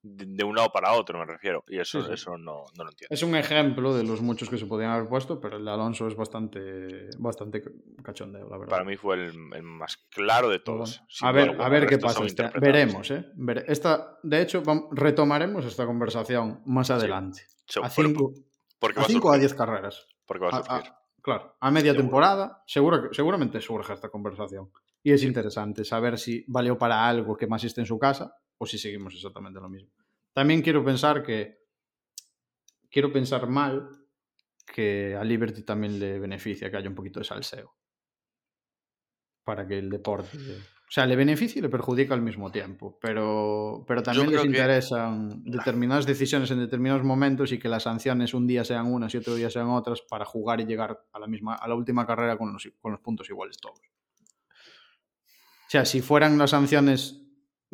de, de un lado para otro, me refiero. Y eso, Sí, sí. eso no, no lo entiendo. Es un ejemplo de los muchos que se podían haber puesto, pero el de Alonso es bastante, bastante cachondeo, la verdad. Para mí fue el, el más claro de todos. bueno, a ver, a ver qué pasa. este- veremos, ¿eh? Esta, de hecho, vam- retomaremos esta conversación más adelante. A por- 5 porque a cinco a surgir, 10 carreras. porque va a surgir. claro, a media Seguro. temporada seguro que, seguramente surge esta conversación. Y es interesante saber si valió para algo que más esté en su casa o si seguimos exactamente lo mismo. También quiero pensar que. Quiero pensar mal que a Liberty también le beneficia que haya un poquito de salseo. Para que el deporte. O sea, le beneficia y le perjudica al mismo tiempo. Pero, pero también les que- interesan determinadas decisiones en determinados momentos y que las sanciones un día sean unas y otro día sean otras para jugar y llegar a la misma, a la última carrera con los, con los puntos iguales todos. O sea, si fueran las sanciones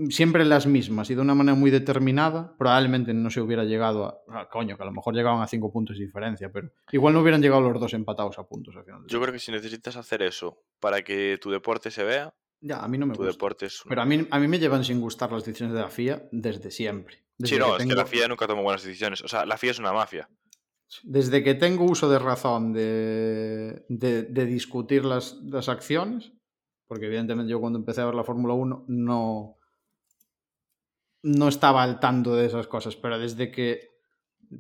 siempre las mismas y de una manera muy determinada, probablemente no se hubiera llegado a. a- coño, que a lo mejor llegaban a cinco puntos de diferencia, pero igual no hubieran llegado los dos empatados a puntos al final. Yo creo que si necesitas hacer eso para que tu deporte se vea, Ya, a mí no me tu gusta. deporte es... Pero a mí, a mí me llevan sin gustar las decisiones de la FIA desde siempre. Desde Sí, no, que es que la FIA nunca toma buenas decisiones. O sea, la FIA es una mafia. Desde que tengo uso de razón de, de, de discutir las, las acciones, porque evidentemente yo cuando empecé a ver la Fórmula 1 no, no estaba al tanto de esas cosas, pero desde que,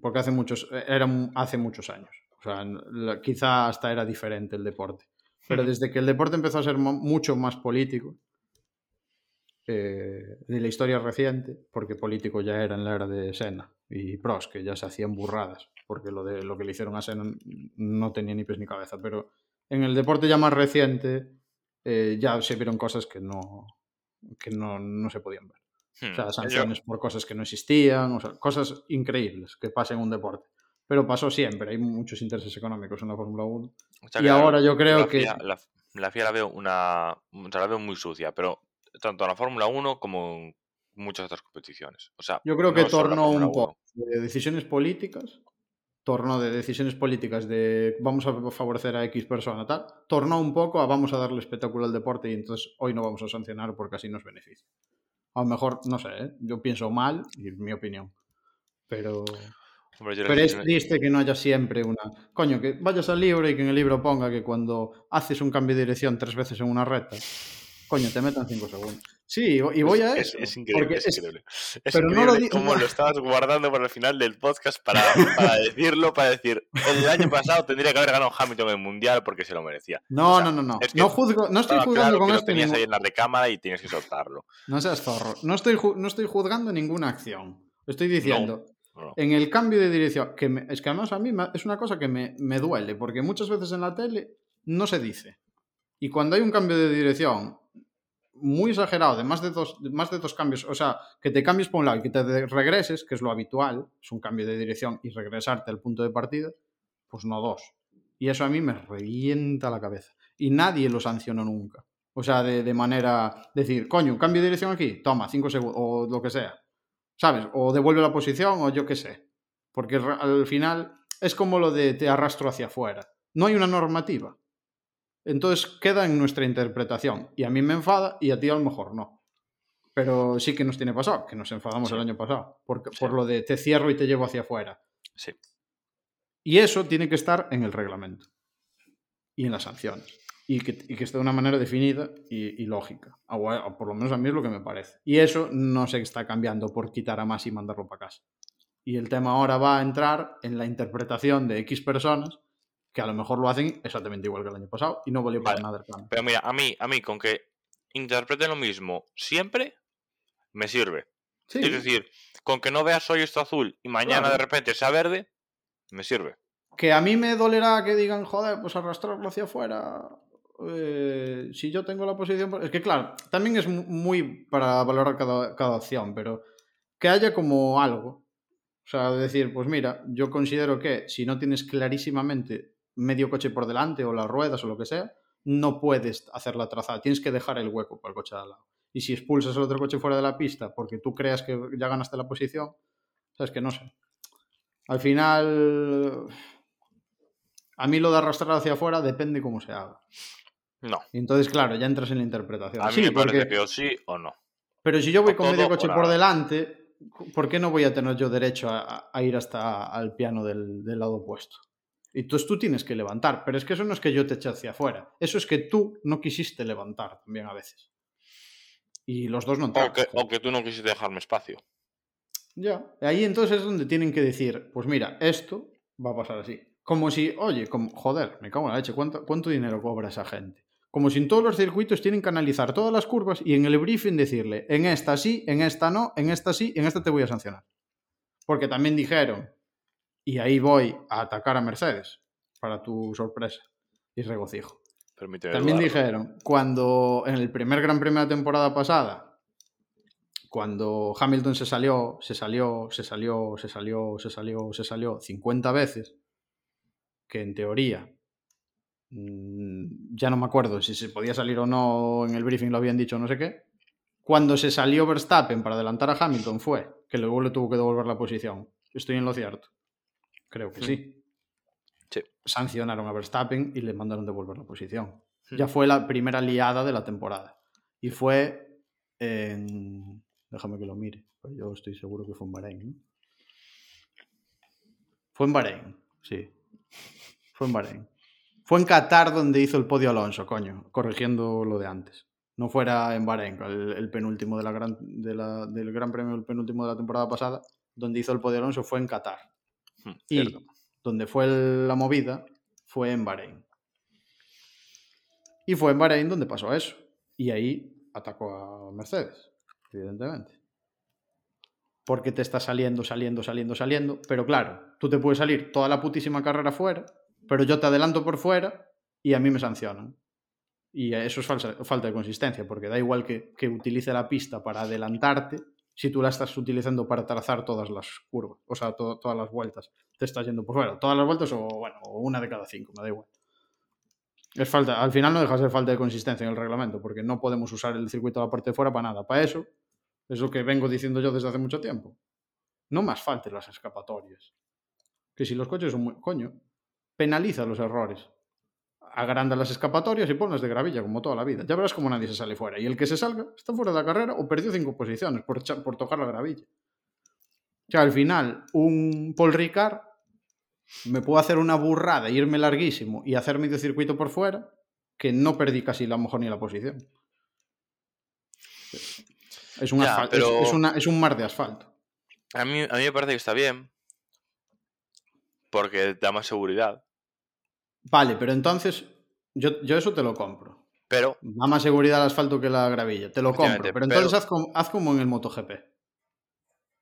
porque hace muchos, era hace muchos años, o sea, quizá hasta era diferente el deporte, pero desde que el deporte empezó a ser mucho más político, eh, de la historia reciente, porque político ya era en la era de Senna y Prost, que ya se hacían burradas, porque lo, de, lo que le hicieron a Senna no tenía ni pies ni cabeza, pero en el deporte ya más reciente eh, ya se vieron cosas que no, que no, no se podían ver. Hmm. O sea, Yo- sanciones por cosas que no existían, o sea, cosas increíbles que pasan en un deporte. Pero pasó siempre, hay muchos intereses económicos en la Fórmula 1. o sea, y ahora yo creo la que... FIA la, la FIA la veo una... O sea, la veo muy sucia, pero tanto en la Fórmula 1 como en muchas otras competiciones. O sea, Yo creo que no solo la tornó Fórmula un 1. poco de decisiones políticas, tornó de decisiones políticas de vamos a favorecer a X persona, tal, tornó un poco a vamos a darle espectáculo al deporte y entonces hoy no vamos a sancionar porque así nos beneficia. A lo mejor, no sé, ¿eh? yo pienso mal y es mi opinión. Pero, Hombre, Pero es triste que no haya siempre una. Coño, que vayas al libro y que en el libro ponga que cuando haces un cambio de dirección tres veces en una recta, coño, te metan cinco segundos. Sí, y voy a es, eso. es increíble, porque es, es- increíble. Es pero no lo increíble cómo lo estabas guardando para el final del podcast para, para decirlo, para decir, el año pasado tendría que haber ganado Hamilton el Mundial porque se lo merecía. No, o sea, no, no, no. es que No, juzgo, no estoy juzgando claro con que lo esto. tenías ningún- ahí en la recámara y tienes que soltarlo. No seas zorro. No estoy, no estoy juzgando ninguna acción. Estoy diciendo, No, no. en el cambio de dirección, que me- es que además a mí es una cosa que me, me duele, porque muchas veces en la tele no se dice. Y cuando hay un cambio de dirección muy exagerado, de más de dos, más de dos cambios, o sea, que te cambies por un lado y que te regreses, que es lo habitual, es un cambio de dirección y regresarte al punto de partida, pues no dos. Y eso a mí me revienta la cabeza. Y nadie lo sancionó nunca. O sea, de, de manera, decir, coño, cambio de dirección aquí, toma, cinco segundos, o lo que sea. ¿Sabes? O devuelve la posición o yo qué sé. Porque al final es como lo de te arrastro hacia afuera. No hay una normativa. Entonces queda en nuestra interpretación. Y a mí me enfada y a ti a lo mejor no. Pero sí que nos tiene pasado, que nos enfadamos Sí. el año pasado. Porque, Sí. Por lo de te cierro y te llevo hacia afuera. Sí. Y eso tiene que estar en el reglamento. Y en las sanciones. Y que, y que esté de una manera definida y, y lógica. O, o por lo menos a mí es lo que me parece. Y eso no se está cambiando por quitar a más y mandarlo para casa. Y el tema ahora va a entrar en la interpretación de X personas que a lo mejor lo hacen exactamente igual que el año pasado y no valió para Vale. nada el plan. Pero mira, a mí, a mí con que interpreten lo mismo siempre, me sirve. Sí, Es decir, con que no veas hoy esto azul y mañana Claro. de repente sea verde, me sirve. que a mí me dolerá que digan, joder, pues arrastrarlo hacia afuera. eh, si yo tengo la posición. Es que, claro, también es mu- muy para valorar cada, cada opción, pero que haya como algo. O sea, decir, pues mira, yo considero que si no tienes clarísimamente medio coche por delante o las ruedas o lo que sea, no puedes hacer la trazada. Tienes que dejar el hueco para el coche de al lado. Y si expulsas al otro coche fuera de la pista porque tú creas que ya ganaste la posición, sabes que no sé. Al final, a mí lo de arrastrar hacia afuera depende cómo se haga. No. Entonces, claro, ya entras en la interpretación. A mí Sí, me parece porque- que o sí o no. Pero si yo voy o con medio coche por delante, ¿por qué no voy a tener yo derecho a, a ir hasta al piano del, del lado opuesto? Y entonces tú tienes que levantar, pero es que eso no es que yo te eche hacia afuera, eso es que tú no quisiste levantar también a veces. Y los dos no entraron. o que tú no quisiste dejarme espacio. Ya. Ahí entonces es donde tienen que decir, pues mira, esto va a pasar así. Como si, oye, como, joder, me cago en la leche, ¿cuánto, ¿cuánto dinero cobra esa gente? Como si en todos los circuitos tienen que analizar todas las curvas y en el briefing decirle, en esta sí, en esta no, en esta sí, en esta te voy a sancionar. Porque también dijeron, y ahí voy a atacar a Mercedes, para tu sorpresa y regocijo. Permíteme También dudarlo. dijeron, cuando en el primer Gran Premio de la temporada pasada, cuando Hamilton se salió, se salió, se salió, se salió, se salió, se salió 50 veces, que en teoría, mm, ya no me acuerdo si se podía salir o no, en el briefing lo habían dicho, no sé qué, cuando se salió Verstappen para adelantar a Hamilton fue que luego le tuvo que devolver la posición. Estoy en lo cierto. Creo que sí. Sí. Sancionaron a Verstappen y le mandaron devolver la posición. Mm. Ya fue la primera liada de la temporada. Y fue en... Déjame que lo mire. pero yo estoy seguro que fue en Bahrein. ¿no? Fue en Bahrein, sí. Fue en Bahrein. Fue en Qatar donde hizo el podio Alonso, coño, corrigiendo lo de antes. No fuera en Bahrein, el, el penúltimo de la gran, de la- del Gran Premio, el penúltimo de la temporada pasada, donde hizo el podio Alonso fue en Qatar. Mm, Y cierto. donde fue la movida fue en Bahrein. Y fue en Bahrein donde pasó eso. Y ahí atacó a Mercedes, evidentemente. Porque te está saliendo, saliendo, saliendo, saliendo. Pero claro, tú te puedes salir toda la putísima carrera fuera, pero yo te adelanto por fuera y a mí me sancionan. Y eso es falsa- falta de consistencia, porque da igual que, que utilice la pista para adelantarte si tú la estás utilizando para trazar todas las curvas, o sea, to- todas las vueltas. Te estás yendo por fuera. Todas las vueltas o, bueno, una de cada cinco, me da igual. Es falta, al final no deja de ser falta de consistencia en el reglamento, porque no podemos usar el circuito de la parte de fuera para nada. Para eso, es lo que vengo diciendo yo desde hace mucho tiempo. No más falten las escapatorias. Que si los coches son muy... Coño, penaliza los errores. Agranda las escapatorias y ponlas de gravilla, como toda la vida. Ya verás como nadie se sale fuera. Y el que se salga está fuera de la carrera o perdió cinco posiciones por, por tocar la gravilla. que al final un Paul Ricard me puedo hacer una burrada, irme larguísimo y hacer medio circuito por fuera, que no perdí casi la mejor ni la posición. Es un, Ya, asfalto, es- pero- es, una- es un mar de asfalto. A mí, a mí me parece que está bien. Porque da más seguridad. Vale, pero entonces yo, yo eso te lo compro. Pero, Da más seguridad al asfalto que la gravilla. Te lo compro. Pero pero- entonces haz como, haz como en el MotoGP.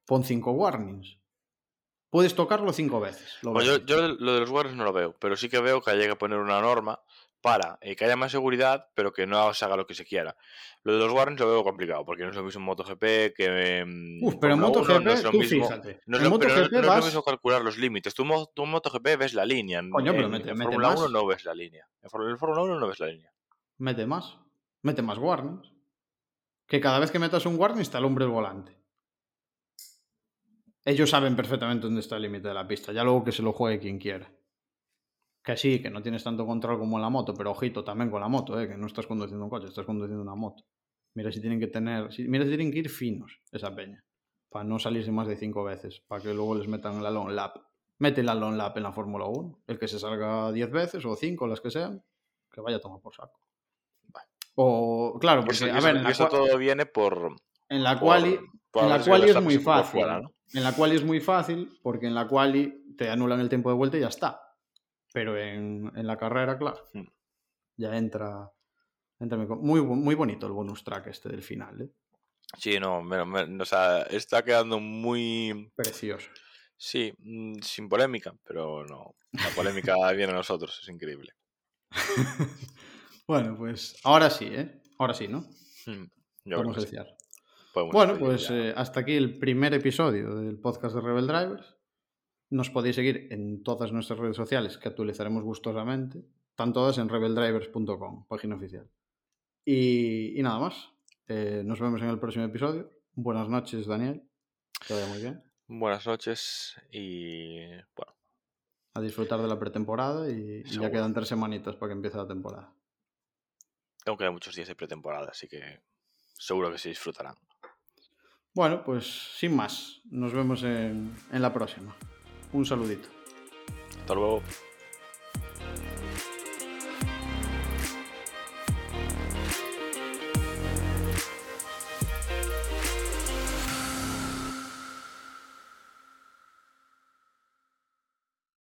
Pon cinco warnings. Puedes tocarlo cinco veces. lo bueno, yo, ves. yo lo de los guardias no lo veo. Pero sí que veo que haya que poner una norma para eh, que haya más seguridad, pero que no se haga lo que se quiera. Lo de los warnings lo veo complicado, porque no es lo mismo en MotoGP que en Uf, pero en Fórmula 1, MotoGP, no es lo tú mismo- fíjate. No es, lo, pero no- MotoGP no es lo vas- mismo calcular los límites. Tú, en MotoGP ves la línea. En, pero mete- en Fórmula más. 1 no ves la línea. En Fórmula en Fórmula 1 no ves la línea. Mete más. Mete más warnings. Que cada vez que metas un warning está el hombre el volante. Ellos saben perfectamente dónde está el límite de la pista. Ya luego que se lo juegue quien quiera. Que sí, que no tienes tanto control como en la moto, pero ojito también con la moto, ¿eh? que no estás conduciendo un coche, estás conduciendo una moto. Mira si tienen que tener, si- mira si tienen que ir finos esa peña, para no salirse más de cinco veces, para que luego les metan la long lap. Mete la long lap en la Fórmula 1, el que se salga 10 veces o 5, las que sean, que vaya a tomar por saco. O, claro, porque, eso, a ver, eso todo viene por. en la quali, en la quali es muy fácil. fuera, ¿no? En la quali es muy fácil porque en la quali te anulan el tiempo de vuelta y ya está. Pero en, en la carrera, claro, Hmm. ya entra. entra muy, muy, bonito el bonus track este del final, ¿eh? Sí, no, me- me- o sea, está quedando muy. Precioso. Sí, mm, sin polémica, pero no. La polémica viene a nosotros, es increíble. Bueno, pues ahora sí, ¿eh? Ahora sí, ¿no? Mm, Yo creo que sí. Podemos Bueno, despedir pues eh, hasta aquí el primer episodio del podcast de Rebel Drivers. Nos podéis seguir en todas nuestras redes sociales que actualizaremos gustosamente. Están todas en rebeldrivers.com, página oficial. Y, y nada más. Eh, nos vemos en el próximo episodio. Buenas noches, Daniel. Que vaya muy bien. Buenas noches y. Bueno, A disfrutar de la pretemporada y, y ya quedan tres semanitas para que empiece la temporada. tengo que muchos días de pretemporada, así que seguro que se disfrutarán. Bueno, pues sin más. Nos vemos en, en la próxima. Un saludito. Hasta luego.